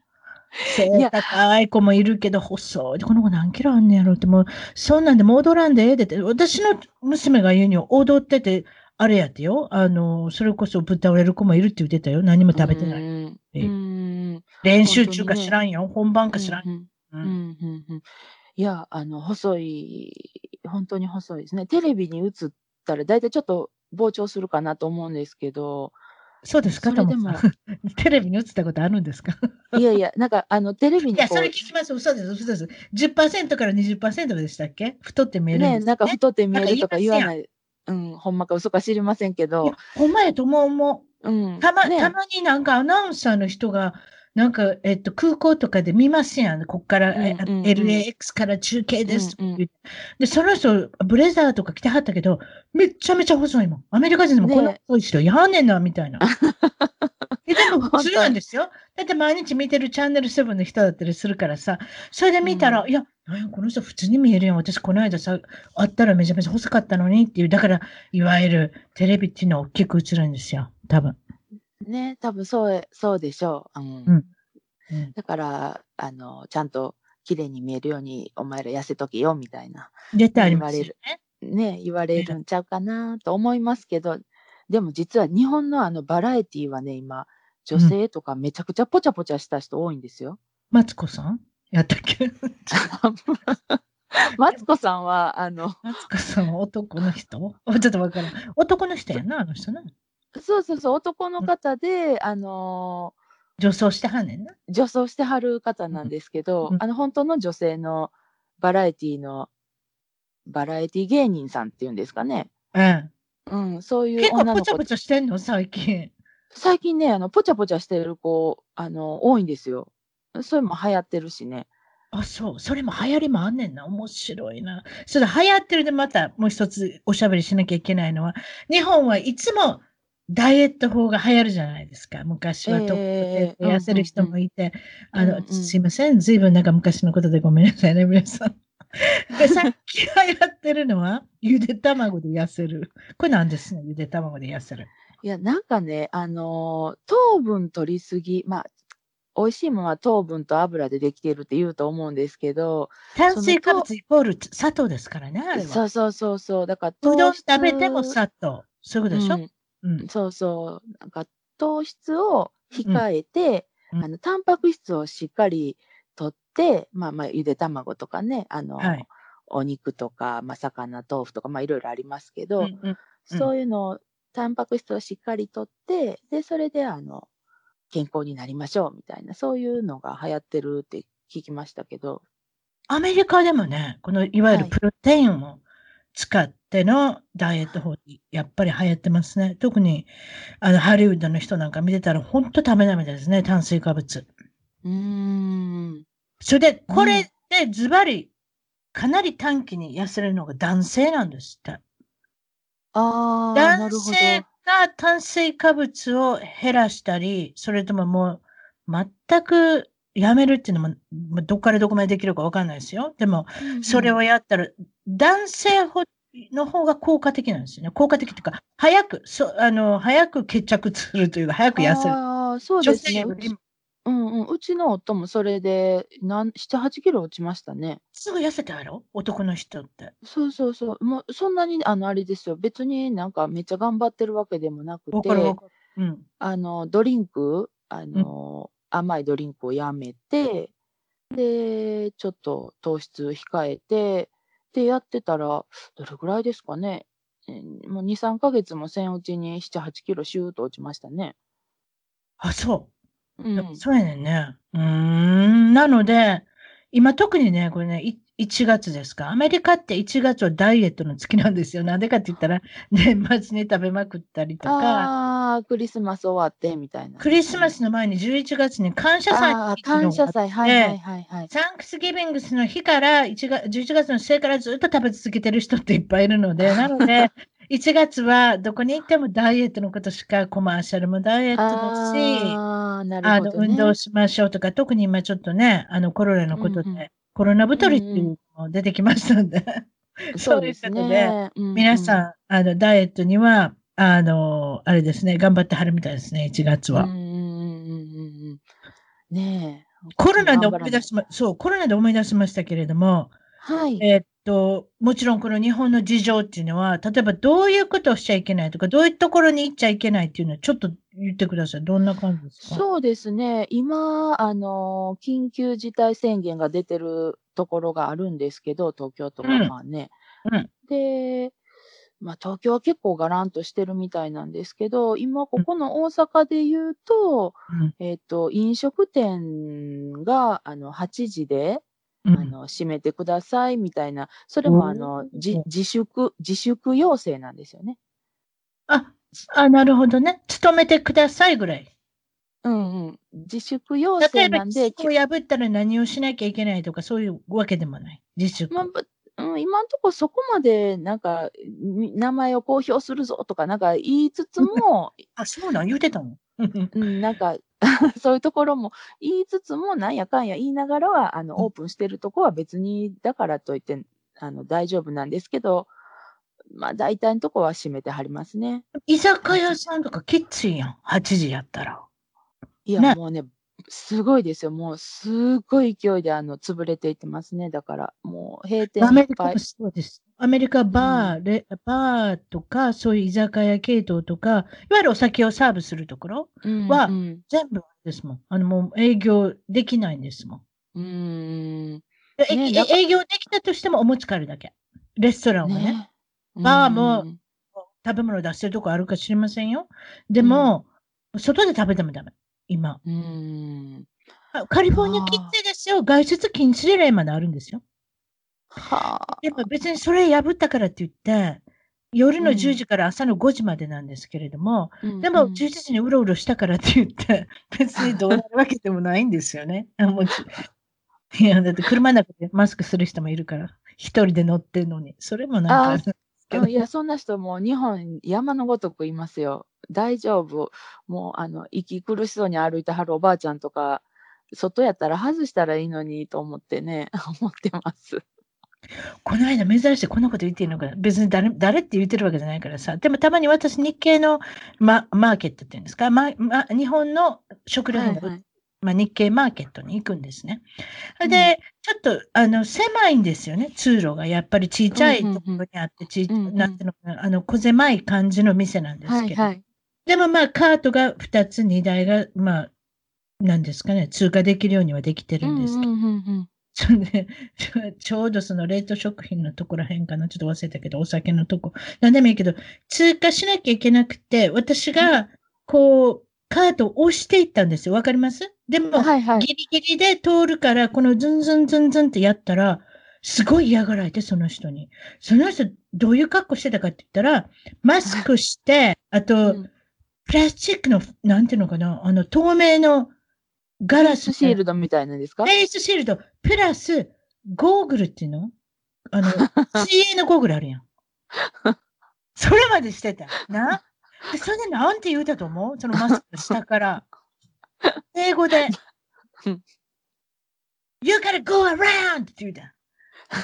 背や高い子もいるけど、細い。この子何キロあんねやろって、もう、そんなんでも踊らんでええでって、私の娘が言うには踊ってて、あれやってよ。あの、それこそぶっ倒れる子もいるって言ってたよ。何も食べてない。うん練習中か知らんよ。本番か知らん。うんううんんうんうんいや、あの、細い、本当に細いですね。テレビに映ったら、だいたいちょっと膨張するかなと思うんですけど、そうですか、でも。[laughs] テレビに映ったことあるんですか？いやいや、なんか、あの、テレビいや、それ聞きます。嘘です、嘘です。10%から20%でしたっけ？太って見えるんです、なんか太って見えるとか言わない。うん、ほんまか嘘か知りませんけいどや、ほんまやと思う思う。うん。たま、ねたまになんかアナウンサーの人が、なんか、えっと、空港とかで見ますやん。こっから、えうんうんうん LAX から中継ですうんうんで、その人、ブレザーとか着てはったけど、めっちゃめちゃ細いもん。アメリカ人でもこんなね細い人やんねんな、みたいな。[laughs] えでも普通なんですよ。だって毎日見てるチャンネル7の人だったりするからさ、それで見たら、ういや、なんやこの人普通に見えるやん。私この間さ、会ったらめちゃめちゃ細かったのにっていう、だから、いわゆるテレビっていうのは大きく映るんですよ。多分。ね、多分そう、そうでしょう。うん。うんうんだから、あの、ちゃんと綺麗に見えるように、お前ら痩せとけよ、みたいな、絶対ありますよ言ね。ね、言われるんちゃうかなと思いますけど、でも実は日本のあのバラエティはね、今、女性とかめちゃくちゃポチャポチャした人多いんですよ。マツコさん？やったっけ？[laughs] マツコさんは、あの、マツコさんは男の人？[laughs] ちょっとわからん。男の人やな、あの人な。そうそうそう、男の方で、あの女装してはんねんな。女装してはる方なんですけど、うんあの、本当の女性のバラエティの、バラエティ芸人さんっていうんですかね。うん。うん、そういう結構女の子ポチャポチャしてんの、最近。最近ね、あの、ポチャポチャしてる子、あの、多いんですよ。それも流行ってるしね。あ、そう。それも流行りもあんねんな。面白いな。それで流行ってるでまたもう一つおしゃべりしなきゃいけないのは、日本はいつもダイエット法が流行るじゃないですか。昔はと、ええ痩せる人もいて、あの、すいません。ずいぶんなんか昔のことでごめんなさいね、皆さん。[laughs] で、さっき流行ってるのは、ゆで卵で痩せる。これなんですね、ゆで卵で痩せる。いや、なんかね、あのー糖分取りすぎ、まあ、美味しいものは糖分と油でできているって言うと思うんですけど、炭水化物イコール砂糖ですからね、あれは。そうそうそうそう、だからうどん食べても砂糖。そういうことでしょ、うんうん。そうそう、なんか糖質を控えて、うん。あのタンパク質をしっかりとって、まあまあゆで卵とかね、あの、はい。お肉とか、まあ、魚、豆腐とか、まあいろいろありますけど、うんうんうん。そういうのを、タンパク質をしっかりとって、で、それであの、健康になりましょうみたいな、そういうのが流行ってるって聞きましたけど、アメリカでもね、このいわゆるはい。プロテインを使ってのダイエット法ってやっぱり流行ってますね。特にあのハリウッドの人なんか見てたら本当ダメダメですね、炭水化物。うーん、それで、これでズバリかなり短期に痩せるのが男性なんですって。ああ、な男るほど。性が炭水化物を減らしたり、それとももう全くやめるっていうのも、まあどっからどこまでできるかわかんないですよ。でも、それを、をやったら、男性ほの方が効果的なんですよね。効果的っていうか、早く、そあの、早く決着するというか、早く痩せる。ああ、そう女ですね。うんうん、うちの夫もそれで、なん7、8キロ落ちましたね。すぐ痩せたやろ？男の人って。そうそうそう。もうそんなに、あの、あれですよ。別になんかめっちゃ頑張ってるわけでもなくて、わかるわかる。うん。あの、ドリンク、あの、甘いドリンクをやめて、で、ちょっと糖質控えて、で、やってたら、どれぐらいですかね。えーもう2、3ヶ月もせんうちに7、8キロシューッと落ちましたね。あ、そう。うん。そうやねんね。うーん。なので、今特にね、これね、い1月ですか？アメリカって1月はダイエットの月なんですよ。なんでかって言ったら、年末に食べまくったりとか、ああ、クリスマス終わってみたいな。クリスマスの前に11月に感謝祭あ感謝祭、はいではいはいはい。サンクスギビングスの日から1月11月の末からずっと食べ続けてる人っていっぱいいるので、[laughs] なので、1月はどこに行ってもダイエットのことしかコマーシャルもダイエットだし、ああ、なあの。運動しましょうとか、特に今ちょっとね、あのコロナのことで、うんうんコロナ太りっていうのも出てきましたんで、そうです [laughs] そういうことね。うんうん皆さん、あのダイエットには、あの、あれですね、頑張ってはるみたいですね、1月は。うんうんうん。ねえ。コロナで思い出頑しま、そう、コロナで思い出しましたけれども。はい。えっと、もちろんこの日本の事情っていうのは、例えばどういうことをしちゃいけないとか、どういうところに行っちゃいけないっていうのは、ちょっと言ってください。どんな感じですか？そうですね。今、あの、緊急事態宣言が出てるところがあるんですけど、東京とかうんまあね。うんで、まあ、東京は結構がらんとしてるみたいなんですけど、今ここの大阪で言うと、うんえっ、と、飲食店が、あの、8時で、うんあの、閉めてくださいみたいな、それもあおの、ーじ自粛、自粛要請なんですよね。あ、あ、なるほどね。勤めてくださいぐらい。うんうん。自粛要請なんで、規約を破ったら何をしなきゃいけないとか、そういうわけでもない。自粛。まあぶうん、今のところそこまでなんかみ名前を公表するぞとかなんか言いつつも、[laughs] あ、そうなん？言うてたの？[laughs] うん、なんか [laughs] そういうところも言いつつもなんやかんや言いながらはあのうんオープンしてるとこは別にだからといってあの大丈夫なんですけど、まあ大体のとこは閉めてはりますね。居酒屋さんとかきついやん。8時やったら。いや、ねもうね、すごいですよ。もうすごい勢いであの潰れていってますね。だからもう閉店いっぱい。そうです。アメリカバー、レバーとか、そういう居酒屋系統とか、いわゆるお酒をサーブするところ、うんはうん全部ですもん。あの、もう営業できないんですもん。うーんええね営業できたとしてもお持ち帰るだけ。レストランはね。ねバーもうん食べ物出してるとこあるか知りませんよ。でも、外で食べてもダメ。今。うーん。あカリフォルニアきついですよ。外出禁止令まであるんですよ。はあ。でも別にそれ破ったからって言って、夜のうん10時から朝の5時までなんですけれども、うんでもうん11時にうろうろしたからって言って、[laughs] 別にどうなるわけでもないんですよね。あもうち [laughs] いや、だって車の中でマスクする人もいるから、一人で乗ってるのに、それもなんか、いや、そんな人もう日本山のごとくいますよ。大丈夫。もう、あの、息苦しそうに歩いてはるおばあちゃんとか、外やったら外したらいいのにと思ってね、[laughs] 思ってます。この間珍しいこんなこと言っていいのかな別に誰誰って言ってるわけじゃないからさ。でもたまに私日系のママーケットっていうんですか、まま、日本の食料品が売っはいまあ、日系マーケットに行くんですね。で、ちょっとあの狭いんですよね、通路が。やっぱりちっちゃいところにあって、ちうんうんなんていうのかな、あの小狭い感じの店なんですけど。はいはい。でもまあ、カートが2つ、2台が、まあ、なんですかね、通過できるようにはできてるんですけど。うんうんうんうんそんで、ちょうどその冷凍食品のところへんかな、ちょっと忘れたけど、お酒のとこ。なんでもいいけど、通過しなきゃいけなくて、私が、こう、カートを押していったんですよ。わかります？でも、はいはい。ギリギリで通るから、このズンズンズンズンってやったら、すごい嫌がられて、その人に。その人、どういう格好してたかって言ったら、マスクして、あと、うんプラスチックの、なんていうのかな、あの、透明のガラスのシールドみたいなんですか？フェイスシールド、プラス、ゴーグルっていうの？あの、[laughs] 水泳のゴーグルあるやん。それまでしてた。な？でそれでなんて言うたと思う？そのマスクの下から。[laughs] 英語でうん You gotta go around! って言うた。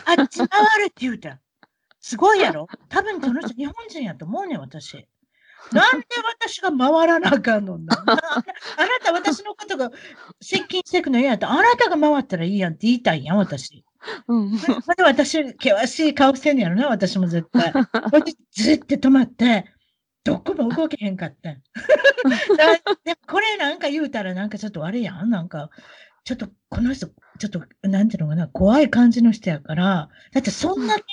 あっち回るって言うた。すごいやろ？多分その人日本人やと思うねん、私。なんで私が回らなあかんのなあ [laughs] あなた私のことが接近していくの嫌やったらあなたが回ったらいいやんって言いたいやん、私。うん。私、険しい顔してんねやろな、私も絶対。[laughs] ずっと止まって、どこも動けへんかったん。[laughs] だでもこれなんか言うたらなんかちょっとあれやん、なんか、ちょっとこの人、ちょっと、なんていうのかな、怖い感じの人やから、だってそんなに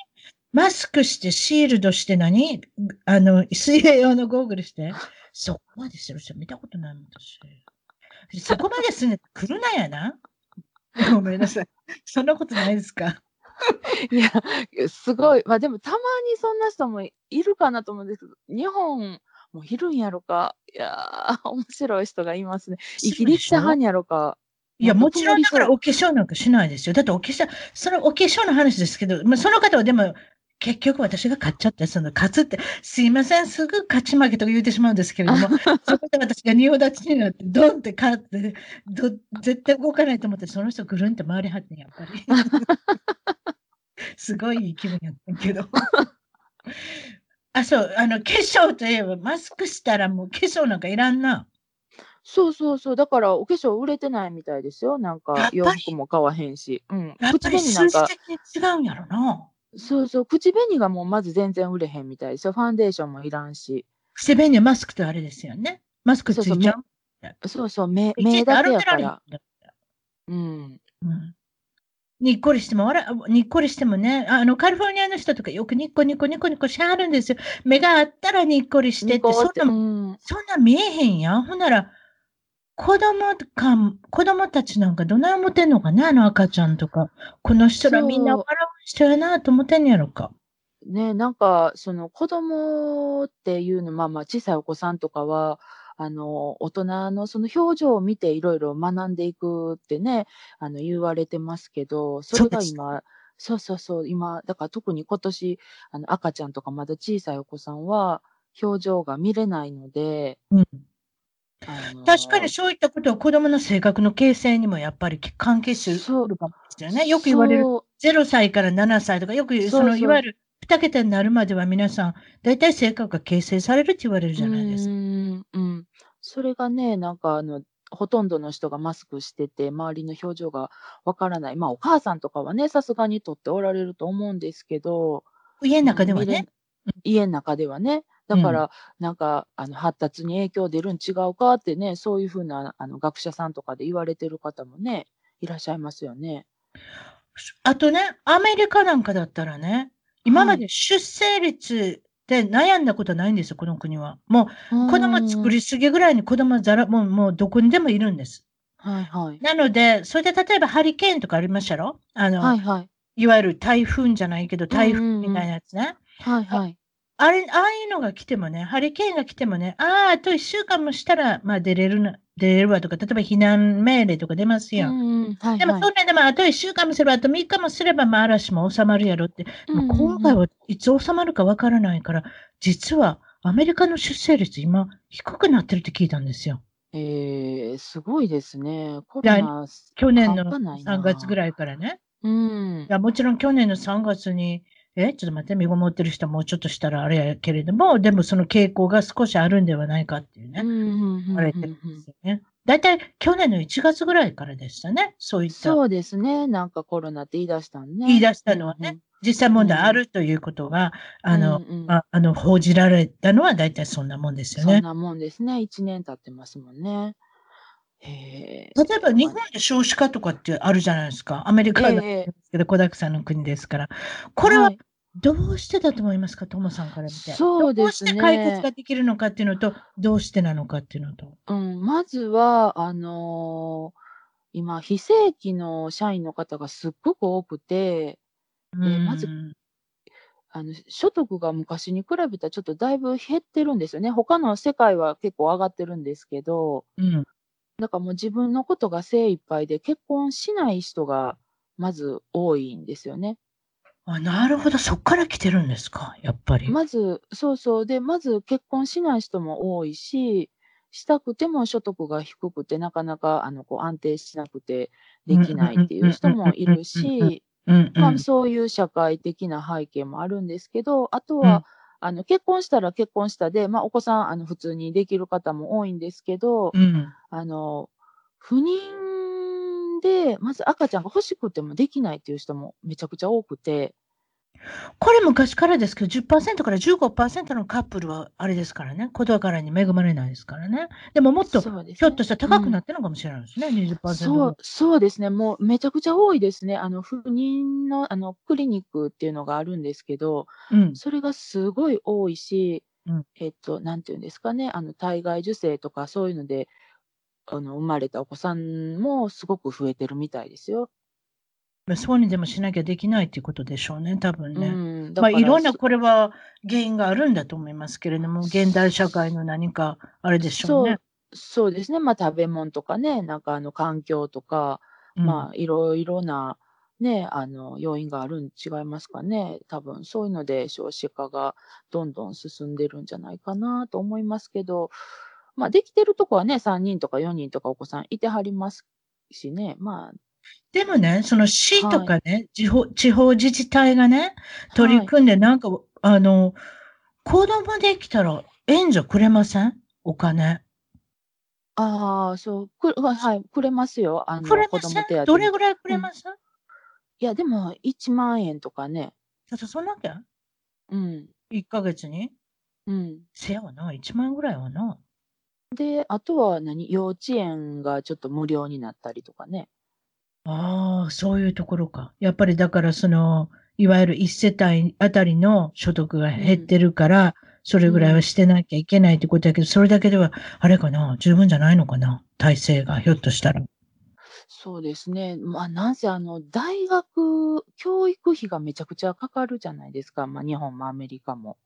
マスクして、シールドして何？あの、水泳用のゴーグルして、[laughs] そこまでする人見たことないもん、私。そこまですんねん来るなやな。ごめんなさい。そんなことないですか？[laughs] いや、すごい。まあでもたまにそんな人もいるかなと思うんですけど、日本もいるんやろか？いやー、面白い人がいますね。イギリス派にやろか？いや、まあもちろんだからどお化粧なんかしないですよ。だってお化粧、そのお化粧の話ですけど、まあ、その方はでも、結局私が勝っちゃって、その勝つって、すいません、すぐ勝ち負けとか言ってしまうんですけれども、[laughs] そこで私が仁王立ちになって、ドンって勝って、ど絶対動かないと思って、その人ぐるんって回りはってん、やっぱり。[laughs] すごい気分やったんけど。あ、そう、あの、化粧といえば、マスクしたらもう化粧なんかいらんな。そうそうそう。だからお化粧売れてないみたいですよ。なんか洋服も買わへんし。うん。やっぱり数字的に違うんやろな。そうそう。口紅がもうまず全然売れへんみたいですよ。ファンデーションもいらんし。口紅はマスクとあれですよね。マスクついちゃう。そうそう。目だけやから。うん。うんにっこりしても、笑にっこりしてもね、あの、カリフォルニアの人とかよくニッコニコニコニコしはるんですよ。目があったらにっこりしてって、そんな、うん、そんな見えへんやん。ほんなら、子供か、子供たちなんかどない思ってんのかね、あの赤ちゃんとか。この人らみんな笑う人やなと思ってんやろか。ね、なんか、その子供っていうの、まあまあ小さいお子さんとかは、あの、大人のその表情を見ていろいろ学んでいくってね、あの、言われてますけど、それが今、そうそうそう、今、だから特に今年、あの、赤ちゃんとかまだ小さいお子さんは、表情が見れないので、うん、あの確かにそういったことは子供の性格の形成にもやっぱり関係するかもしれないね。よく言われる0歳から7歳とか、よくそのいわゆる2桁になるまでは皆さん、大体性格が形成されるって言われるじゃないですか。うん、うん。それがね、なんかあの、ほとんどの人がマスクしてて、周りの表情がわからない。まあ、お母さんとかはね、さすがにとっておられると思うんですけど、家の中ではね。家の中ではね。だから、うん、なんか、あの、発達に影響出るん違うかってね、そういうふうな、あの、学者さんとかで言われてる方もね、いらっしゃいますよね。あとね、アメリカなんかだったらね、今まで出生率で悩んだことないんですよ、この国は。もう、子供作りすぎぐらいに子供ざら、もう、もうどこにでもいるんです。はいはい。なので、それで例えばハリケーンとかありましたろ？あの、はいはい。いわゆる台風じゃないけど、台風みたいなやつね。はいはい。あれ、ああいうのが来てもね、ハリケーンが来てもね、ああ、あと1週間もしたら、まあ出れるな、出れるわとか、例えば避難命令とか出ますよ。うんはいはい、でも、それでもあと1週間もすれば、あと3日もすれば、まあ嵐も収まるやろって。今回はいつ収まるかわからないから、実はアメリカの出生率今低くなってるって聞いたんですよ。えー、すごいですね。去年の半端ないな3月ぐらいからね。うんい。やもちろん去年の3月に、え、ちょっと待って、身ごもってる人はもうちょっとしたらあれやけれども、でもその傾向が少しあるんではないかっていうね、言言われてるんですよね。だいたい去年の1月ぐらいからでしたね、そういった。そうですね。なんかコロナって言い出したんね。言い出したのはね実際問題あるということが、あの、うんうんああの、報じられたのは大体そんなもんですよね。そんなもんですね。1年経ってますもんね。例えば日本で少子化とかってあるじゃないですか。アメリカでええすけど、小沢さんの国ですから。これははいどうしてだと思いますか、トモさんから見て。そうですねどうして解決ができるのかっていうのと、どうしてなのかっていうのと。うん、まずは、あのー今、非正規の社員の方がすっごく多くて、まずうんあの所得が昔に比べたらちょっとだいぶ減ってるんですよね。他の世界は結構上がってるんですけど、うん。だからもう自分のことが精一杯で結婚しない人がまず多いんですよね。あ、なるほど。そっから来てるんですか、やっぱり。まず、そうそう。で、まず結婚しない人も多いし、したくても所得が低くて、なかなかあのこう安定しなくてできないっていう人もいるし、まあ、そういう社会的な背景もあるんですけど、あとは、あの結婚したら結婚したで、まあ、お子さんあの普通にできる方も多いんですけど、うん。あの不妊で、まず赤ちゃんが欲しくてもできないっていう人もめちゃくちゃ多くて、これ昔からですけど、10%から15%のカップルはあれですからね。子宝に恵まれないですからね。でももっと、ねひょっとしたら高くなってるのかもしれないですね。20%そう、そうですね。もうめちゃくちゃ多いですね。あの、不妊の、あの、クリニックっていうのがあるんですけど、うん。それがすごい多いし、うんえっと、なんていうんですかね、あの、体外受精とかそういうので、あの、生まれたお子さんもすごく増えてるみたいですよ。そうにでもしなきゃできないっていうことでしょうね、多分ね。うん。だまあ、いろんなそこれは原因があるんだと思いますけれども、現代社会の何かあれでしょうね。そうですね。まあ、食べ物とかね、なんかあの、環境とか、うんまあ、いろいろな、ね、あの、要因があるん違いますかね。多分、そういうので少子化がどんどん進んでるんじゃないかなと思いますけど、まあ、できてるとこはね、3人とか4人とかお子さんいてはりますしね。までもね、その市とかね、地方、地方自治体がね、あ、取りはい組んで、なんか、あの、子供できたら援助くれません？お金。ああ、そう、くはい、はい、くれますよ。あの、くれ子ません？どれぐらいくれます、いや、でも、1万円とかね。ちょっとそんなきゃうん。?1 ヶ月に？うん。せやわな、1万円ぐらいはな。で、あとは何？幼稚園がちょっと無料になったりとかね。ああ、そういうところか。やっぱりだからその、いわゆる一世帯あたりの所得が減ってるから、それぐらいはしてなきゃいけないってことだけど、それだけでは、あれかな、十分じゃないのかな、体制が、ひょっとしたら。そうですね。まあ、なんせあの、大学、教育費がめちゃくちゃかかるじゃないですか。まあ、日本もアメリカも。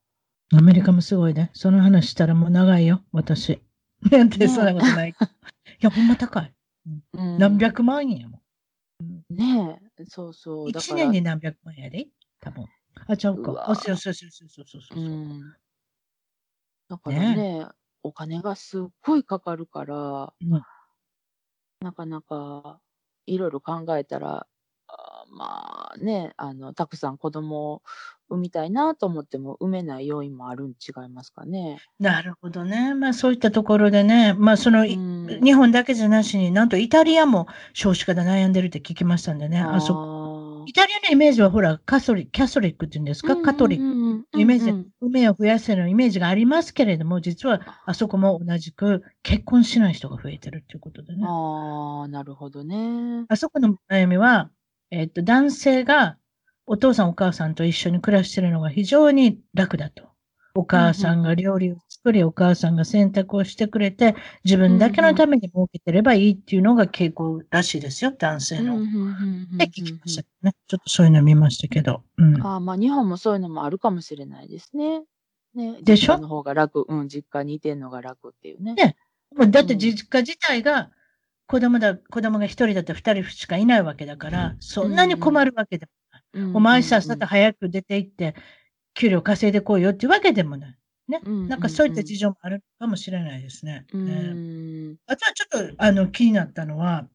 アメリカもすごいね。その話したらもう長いよ、私。なんて、ねそんなことない。[laughs] いや、ほんま高い。うん何百万円やもねえ、そうそん。う。だ一から、年に何百万円やで？多分。あ、ちゃうか。うわあ、そうそうそうそうそうそうそうう。ん。だからね、お金がすっごいかかるから、うんなかなかいろいろ考えたら、あまあね、あの、たくさん子供を産みたいなと思っても産めない要因もあるん違いますかね。なるほどね。まあそういったところでね、まあその、いうん日本だけじゃなしに、なんとイタリアも少子化で悩んでるって聞きましたんでね。あそあイタリアのイメージはほら、カソリキャソリックって言うんですか、カトリック。クイメージうんうん梅を増やせのイメージがありますけれども、実はあそこも同じく結婚しない人が増えてるっていうことでね。ああ、なるほどね。あそこの悩みは、えっと、男性がお父さんお母さんと一緒に暮らしてるのが非常に楽だと。お母さんが料理を作り、お母さんが洗濯をしてくれて、自分だけのために儲けてればいいっていうのが傾向らしいですよ、男性の。で、聞きましたね。ちょっとそういうの見ましたけど。うん。ああ、まあ日本もそういうのもあるかもしれないですね。ね。でしょ？の方が楽。うん、実家にいてんのが楽っていうね。ねだってうん実家自体が子供だ、子供が一人だったら二人しかいないわけだから、そんなに困るわけでもうんお前さっさと早く出て行って、給料稼いでこいよっていうわけでもない。ね。うんなんかそういった事情もあるかもしれないですね。うんねうんあとはちょっとあの気になったのは、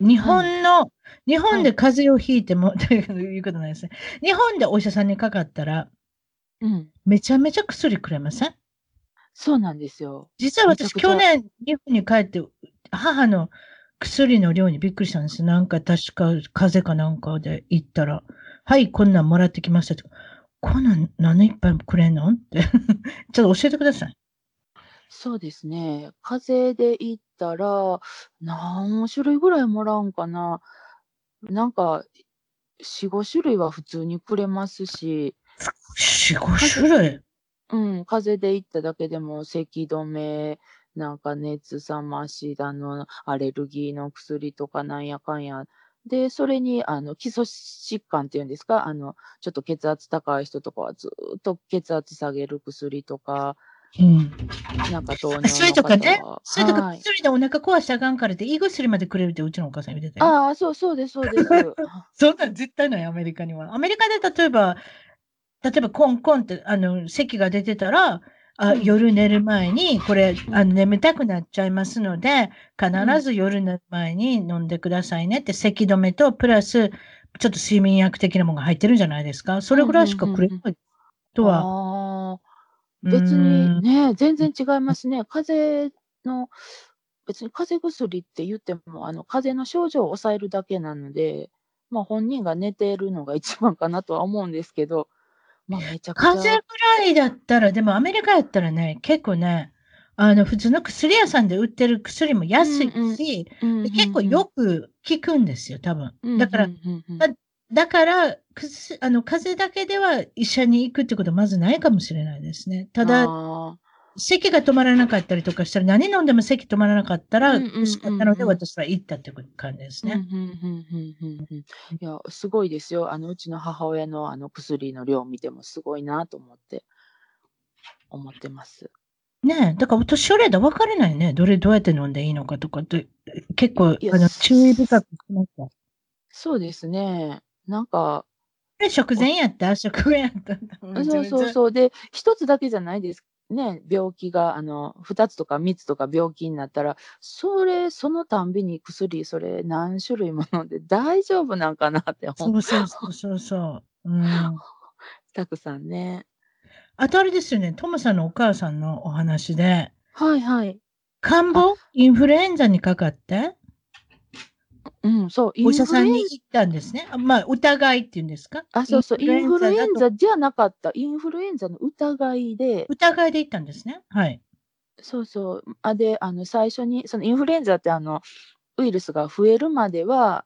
日本の、日本で風邪をひいても、ということないですね。日本でお医者さんにかかったら、うん。めちゃめちゃ薬くれません？そうなんですよ。実は私、去年、日本に帰って、母の薬の量にびっくりしたんです。なんか確か、風邪かなんかで行ったら、はい、こんなんもらってきましたと。こんなん何いっぱいくれんの？って。[laughs] ちょっと教えてください。そうですね。風邪で言ったら、何種類ぐらいもらうんかな。なんか、4、5種類は普通にくれますし、4、5種類？うん、風邪で行っただけでも、咳止め、なんか熱冷ましだの、アレルギーの薬とかなんやかんや。で、それに、あの、基礎疾患っていうんですか、あの、ちょっと血圧高い人とかはずーっと血圧下げる薬とか、うん。なんか糖尿のあそれとかねそれとかはい薬でお腹壊したらあかんからって、胃薬までくれるってうちのお母さん言ってたよ。ああ、そうそうです、そうです。[laughs] そんなん絶対ない、アメリカには。アメリカで例えば、例えばコンコンって、あの、咳が出てたら、あうん。夜寝る前に、これ、あの、眠たくなっちゃいますので、必ず夜寝る前に飲んでくださいねって、咳止めと、プラス、ちょっと睡眠薬的なものが入ってるんじゃないですか。それぐらいしかくれないとは。別にね、全然違いますね。風邪の、別に風邪薬って言っても、あの、風邪の症状を抑えるだけなので、まあ本人が寝ているのが一番かなとは思うんですけど、まあめちゃくちゃ。風邪ぐらいだったら、でもアメリカやったらね、結構ね、あの、普通の薬屋さんで売ってる薬も安いし、うんうん結構よく効くんですよ、多分。だからうん、うんうんうんだだから、くすあの、風邪だけでは医者に行くってことはまずないかもしれないですね。ただ、あ咳が止まらなかったりとかしたら、何飲んでも咳止まらなかったら、うんうんうんうん欲しかったので、私は行ったって感じですね。いや、すごいですよ。あの、うちの母親のあの薬の量を見てもすごいなと思って、思ってます。ねえ、だからお年寄りだ分かれないね。どれ、どうやって飲んでいいのかとかって、結構、あの、注意深くしました。そうですね。なんか、食前やった？食後やった？[laughs] そうそうそう。で、一つだけじゃないです。ね、病気が、あの、二つとか三つとか病気になったら、それ、そのたんびに薬、それ何種類も飲んで大丈夫なんかなってそ思う。うそうそうそうそう。うん。[laughs] たくさんね。あとあれですよね、トムさんのお母さんのお話で、はいはい。感冒インフルエンザにかかって、うん、そう、イおンフルエン医者さんに行ったんですね。あまあ、疑いっていうんですか？あ、そうそう、インフルエンザじゃなかった。インフルエンザの疑いで、疑いで行ったんですね。はい。そうそう。あ、で、あの、最初に、そのインフルエンザって、あの、ウイルスが増えるまでは、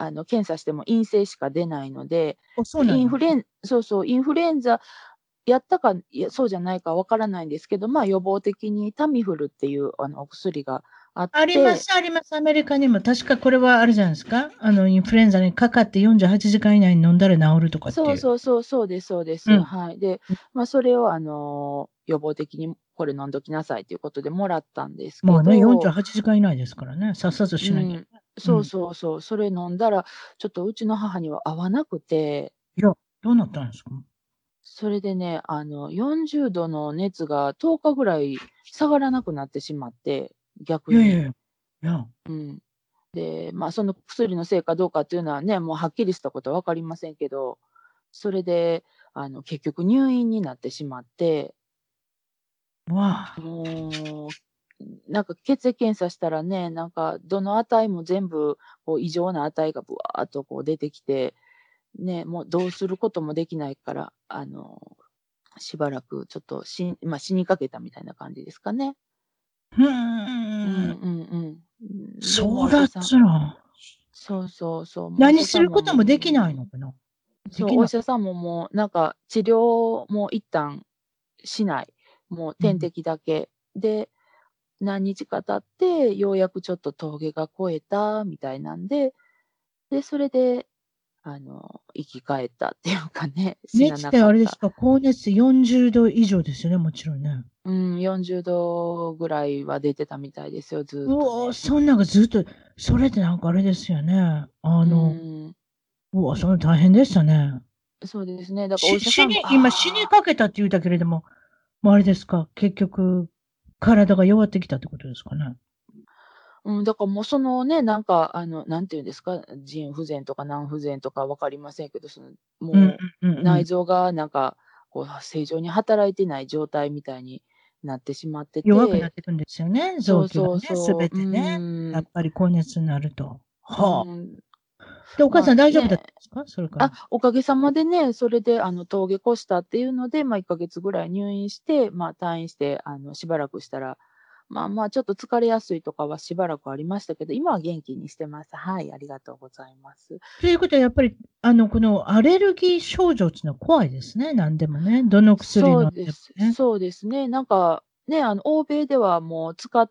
あの検査しても陰性しか出ないので、あそうインフルエンそうそう、インフルエンザやったか、いやそうじゃないかわからないんですけど、まあ、予防的にタミフルっていうあのお薬があって、あります、あります。アメリカにも。確かこれはあるじゃないですか。あの、インフルエンザにかかって48時間以内に飲んだら治るとかっていう。そうそうそう、そうです、そうです。うんはい。で、まあ、それを、あのー予防的にこれ飲んどきなさいということでもらったんですけど。まあね、48時間以内ですからね。さっさとしなきゃ。うんそうそうそう、それ飲んだら、ちょっとうちの母には合わなくて、いや、どうなったんですか？それでね、あの、40度の熱が10日ぐらい下がらなくなってしまって、逆に。いやいやうん。で、まあ、その薬のせいかどうかっていうのはね、もうはっきりしたことは分かりませんけど、それで、あの、結局入院になってしまって、わあ。もう、なんか血液検査したらね、なんかどの値も全部こう異常な値がぶわーっとこう出てきて、ね、もうどうすることもできないから、あの、しばらくちょっと死,、まあ、死にかけたみたいな感じですかね。うーうんうんん。うん。そうだっら。そうそうそう。何することもできないのかなそう、お医者さんももう、なんか治療も一旦しない。もう点滴だけ。で、何日か経って、ようやくちょっと峠が越えたみたいなんで、で、それで、あの、生き返ったっていうかね、熱っ。てあれですか高熱40度以上ですよね、もちろんね。うん、40度ぐらいは出てたみたいですよ、ずっうと、わね。そんなんがずっと、それってなんかあれですよね。あの、うん、うわ、それ大変でしたね。そうですね。だからお死に今死にかけたって言うたけれども、もうあれですか？結局、体が弱ってきたってことですかね。うん、だからもうそのね、なんか、あの、なんていうんですか、腎不全とか軟不全とかわかりませんけど、その、もう内臓がなんか、こう、正常に働いてない状態みたいになってしまってて、弱くなっていくんですよね、臓器がね、そうそう。すべてね。うんやっぱり高熱になると。はあ。うんで、お母さんまあ大丈夫だったんですか？それから。あ、おかげさまでね、それで、あの、峠越したっていうので、まあ、1ヶ月ぐらい入院して、まあ、退院して、あの、しばらくしたら、まあまあ、ちょっと疲れやすいとかはしばらくありましたけど、今は元気にしてます。はい、ありがとうございます。ということは、やっぱり、あの、このアレルギー症状っていうのは怖いですね。何でもね。どの薬飲んでもそうです。ね。そうですね。なんか、ね、あの、欧米ではもう使っ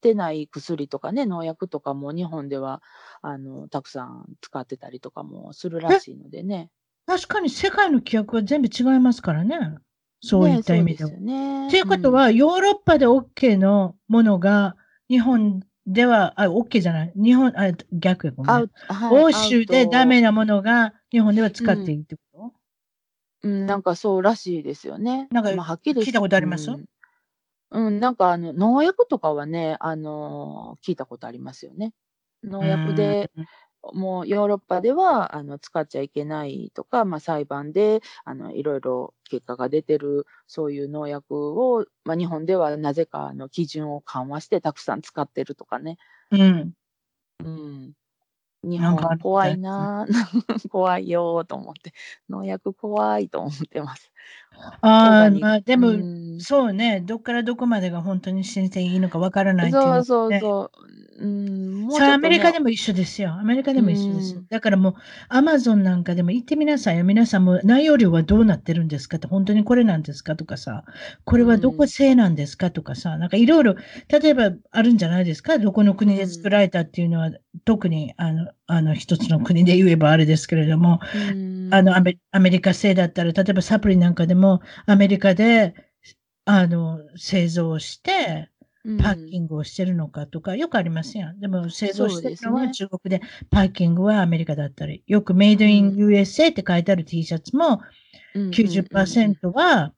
てない薬とかね、農薬とかも日本では、あの、たくさん使ってたりとかもするらしいのでね。確かに世界の規約は全部違いますからね。そういった意味では。ねいうことは、ヨーロッパで OK のものが、日本では、あ、OK じゃない。日本、あ、逆やごうん、めん。はい欧州でダメなものが日本では使っていいってこアウトうん、なんかそうらしいですよね。なんかまあ、はっきり聞いたことあります？うん、うんなんかあの、農薬とかはね、あの聞いたことありますよね。と農薬で、もうヨーロッパではあの使っちゃいけないとか、まあ、裁判であのいろいろ結果が出てるそういう農薬を、まあ、日本ではなぜかあの基準を緩和してたくさん使ってるとかね。うん。うん。うん、日本怖いなぁ [laughs] 怖いよーと思って農薬怖いと思ってます。[laughs] あまあでも、うん。そうね、どっからどこまでが本当に信じていいのかわからないそうね。そうそう。う。ん、もうそれはアメリカもでも一緒ですよ。アメリカでも一緒ですよ。うん。だからもう、アマゾンなんかでも行ってみなさいよ。皆さんも内容量はどうなってるんですかって、本当にこれなんですかとかさ、これはどこ製なんですかとかさ、なんかいろいろ、例えばあるんじゃないですか？どこの国で作られたっていうのは、特にあの、あの一つの国で言えばあれですけれども、うん。あのアメ、リカ製だったら、例えばサプリなんかでも、アメリカで、あの、製造して、パッキングをしてるのかとか、よくありますやん。でも製造してるのはそうですね。中国で、パッキングはアメリカだったり、よくメイドイン USA って書いてある T シャツもうん90%は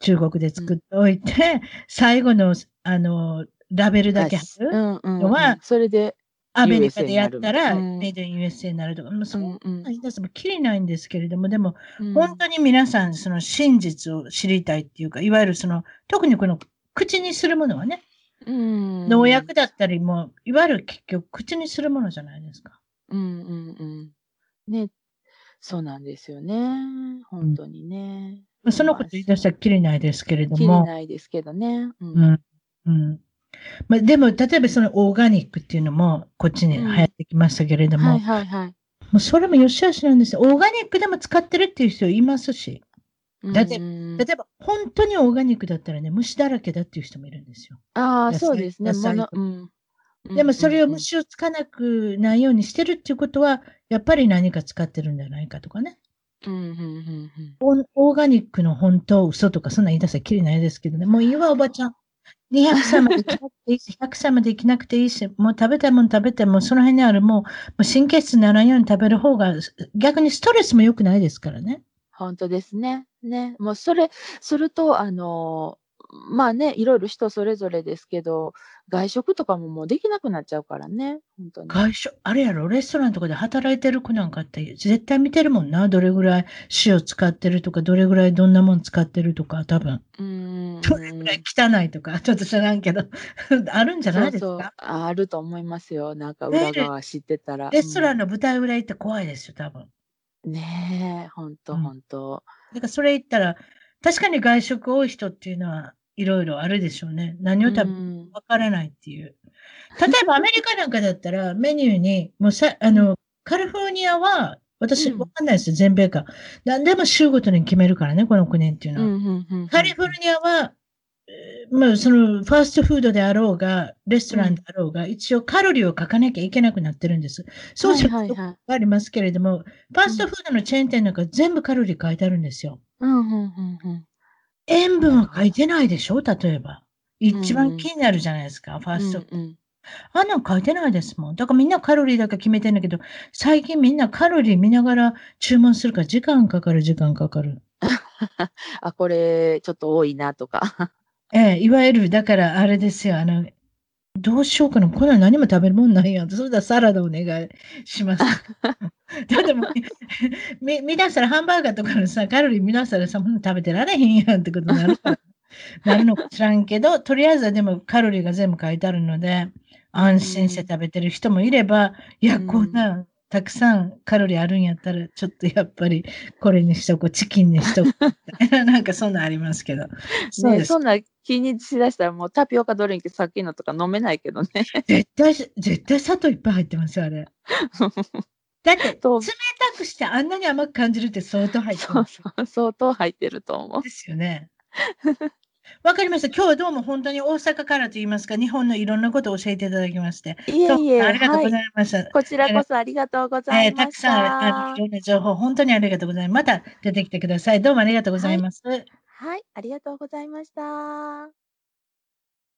中国で作っておいて、最後の、あの、ラベルだけ貼る。うんうんうん。のはそれで、アメリカでやったら、メイドイン USA になるとか、もうそんうんうんな言い出すもきりないんですけれども、でも、うん本当に皆さん、その真実を知りたいっていうか、いわゆるその、特にこの口にするものはね、うん農薬だったりも、いわゆる結局口にするものじゃないですか。うんうんうん。ね、そうなんですよね。本当にね。まあそのこと言い出したらきりないですけれどきりも、ないですけどね。ううんん。うん。まあ、でも、例えばそのオーガニックっていうのも、こっちに流行ってきましたけれども、はいはいはい。もうそれも良し悪しなんですよ。オーガニックでも使ってるっていう人いますし。だってうん例えば、本当にオーガニックだったらね、虫だらけだっていう人もいるんですよ。ああ、そうですね。でもそれをうんうん虫をつかなくないようにしてるっていうことは、やっぱり何か使ってるんじゃないかとかね。うんうんうんうんオーガニックの本当、嘘とか、そんなん言い出したらきりないですけどね。もういいわ、おばちゃん。200歳まで生きなくていいし、100歳まで生きなくていいし、もう食べたいもの食べて、もその辺にあるもう、もう神経質にならんように食べる方が、逆にストレスも良くないですからね。本当ですね。ね。もうそれ、すると、あの、まあね、いろいろ人それぞれですけど、外食とかももうできなくなっちゃうからね。本当に。外食、あれやろ、レストランとかで働いてる子なんかって、絶対見てるもんな。どれぐらい塩使ってるとか、どれぐらいどんなもん使ってるとか、多分。うん。どれぐらい汚いとか、ちょっと知らんけど、[laughs] あるんじゃないですか？あると思いますよ。なんかね裏側知ってたら。レストランン、の舞台裏行って怖いですよ、多分。ねえ、本当うん本当。だからそれ言ったら、確かに外食多い人っていうのはいろいろあるでしょうね。何を食べるうんかわからないっていう。例えばアメリカなんかだったらメニューに、もうさ、あの、カリフォルニアは、私うんわかんないですよ、全米か。何でも州ごとに決めるからね、この国っていうのは。うんうんうんうんカリフォルニアは、えーまあ、その、ファーストフードであろうが、レストランであろうが、一応カロリーを書かなきゃいけなくなってるんです。そうすると、はいありますけれども、ファーストフードのチェーン店なんか全部カロリー書いてあるんですよ。うんうんうんうん塩分は書いてないでしょ？例えば。一番気になるじゃないですか、ファースト。うんうんあんなん書いてないですもん。だからみんなカロリーだけ決めてんだけど、最近みんなカロリー見ながら注文するから時間かかる、時間かかる。[laughs] あ、これ、ちょっと多いなとか。ええ、いわゆる、だからあれですよ、あの、どうしようかな、こんなん何も食べるもんないやん。それだサラダお願いします。[laughs] だってもう、み、見出したらハンバーガーとかのさ、カロリー見出したらさ、食べてられへんやんってことになるから、[laughs] なるのか知らんけど、とりあえずはでもカロリーが全部書いてあるので、安心して食べてる人もいれば、いや、うんこんなん、たくさんカロリーあるんやったら、ちょっとやっぱりこれにしとこう、チキンにしとこうな、[laughs] なんかそんなんありますけど。そうね、ですそんな気にしだしたらもうタピオカドリンクさっきのとか飲めないけどね。絶対、絶対砂糖いっぱい入ってますよ、あれ。[laughs] だって、[laughs] 冷たくしてあんなに甘く感じるって相当入ってそうそう、相当入ってると思う。ですよね。わかりました。今日はどうも本当に大阪からと言いますか、日本のいろんなことを教えていただきまして、いえいえ、ありがとうごはい。ざいました。こちらこそありがとうござえーたいましくさんあのたい。ろんな情報、本当にありがとうございます。また出てきてください。どうもありがとうございます。はい、ありがとうございました。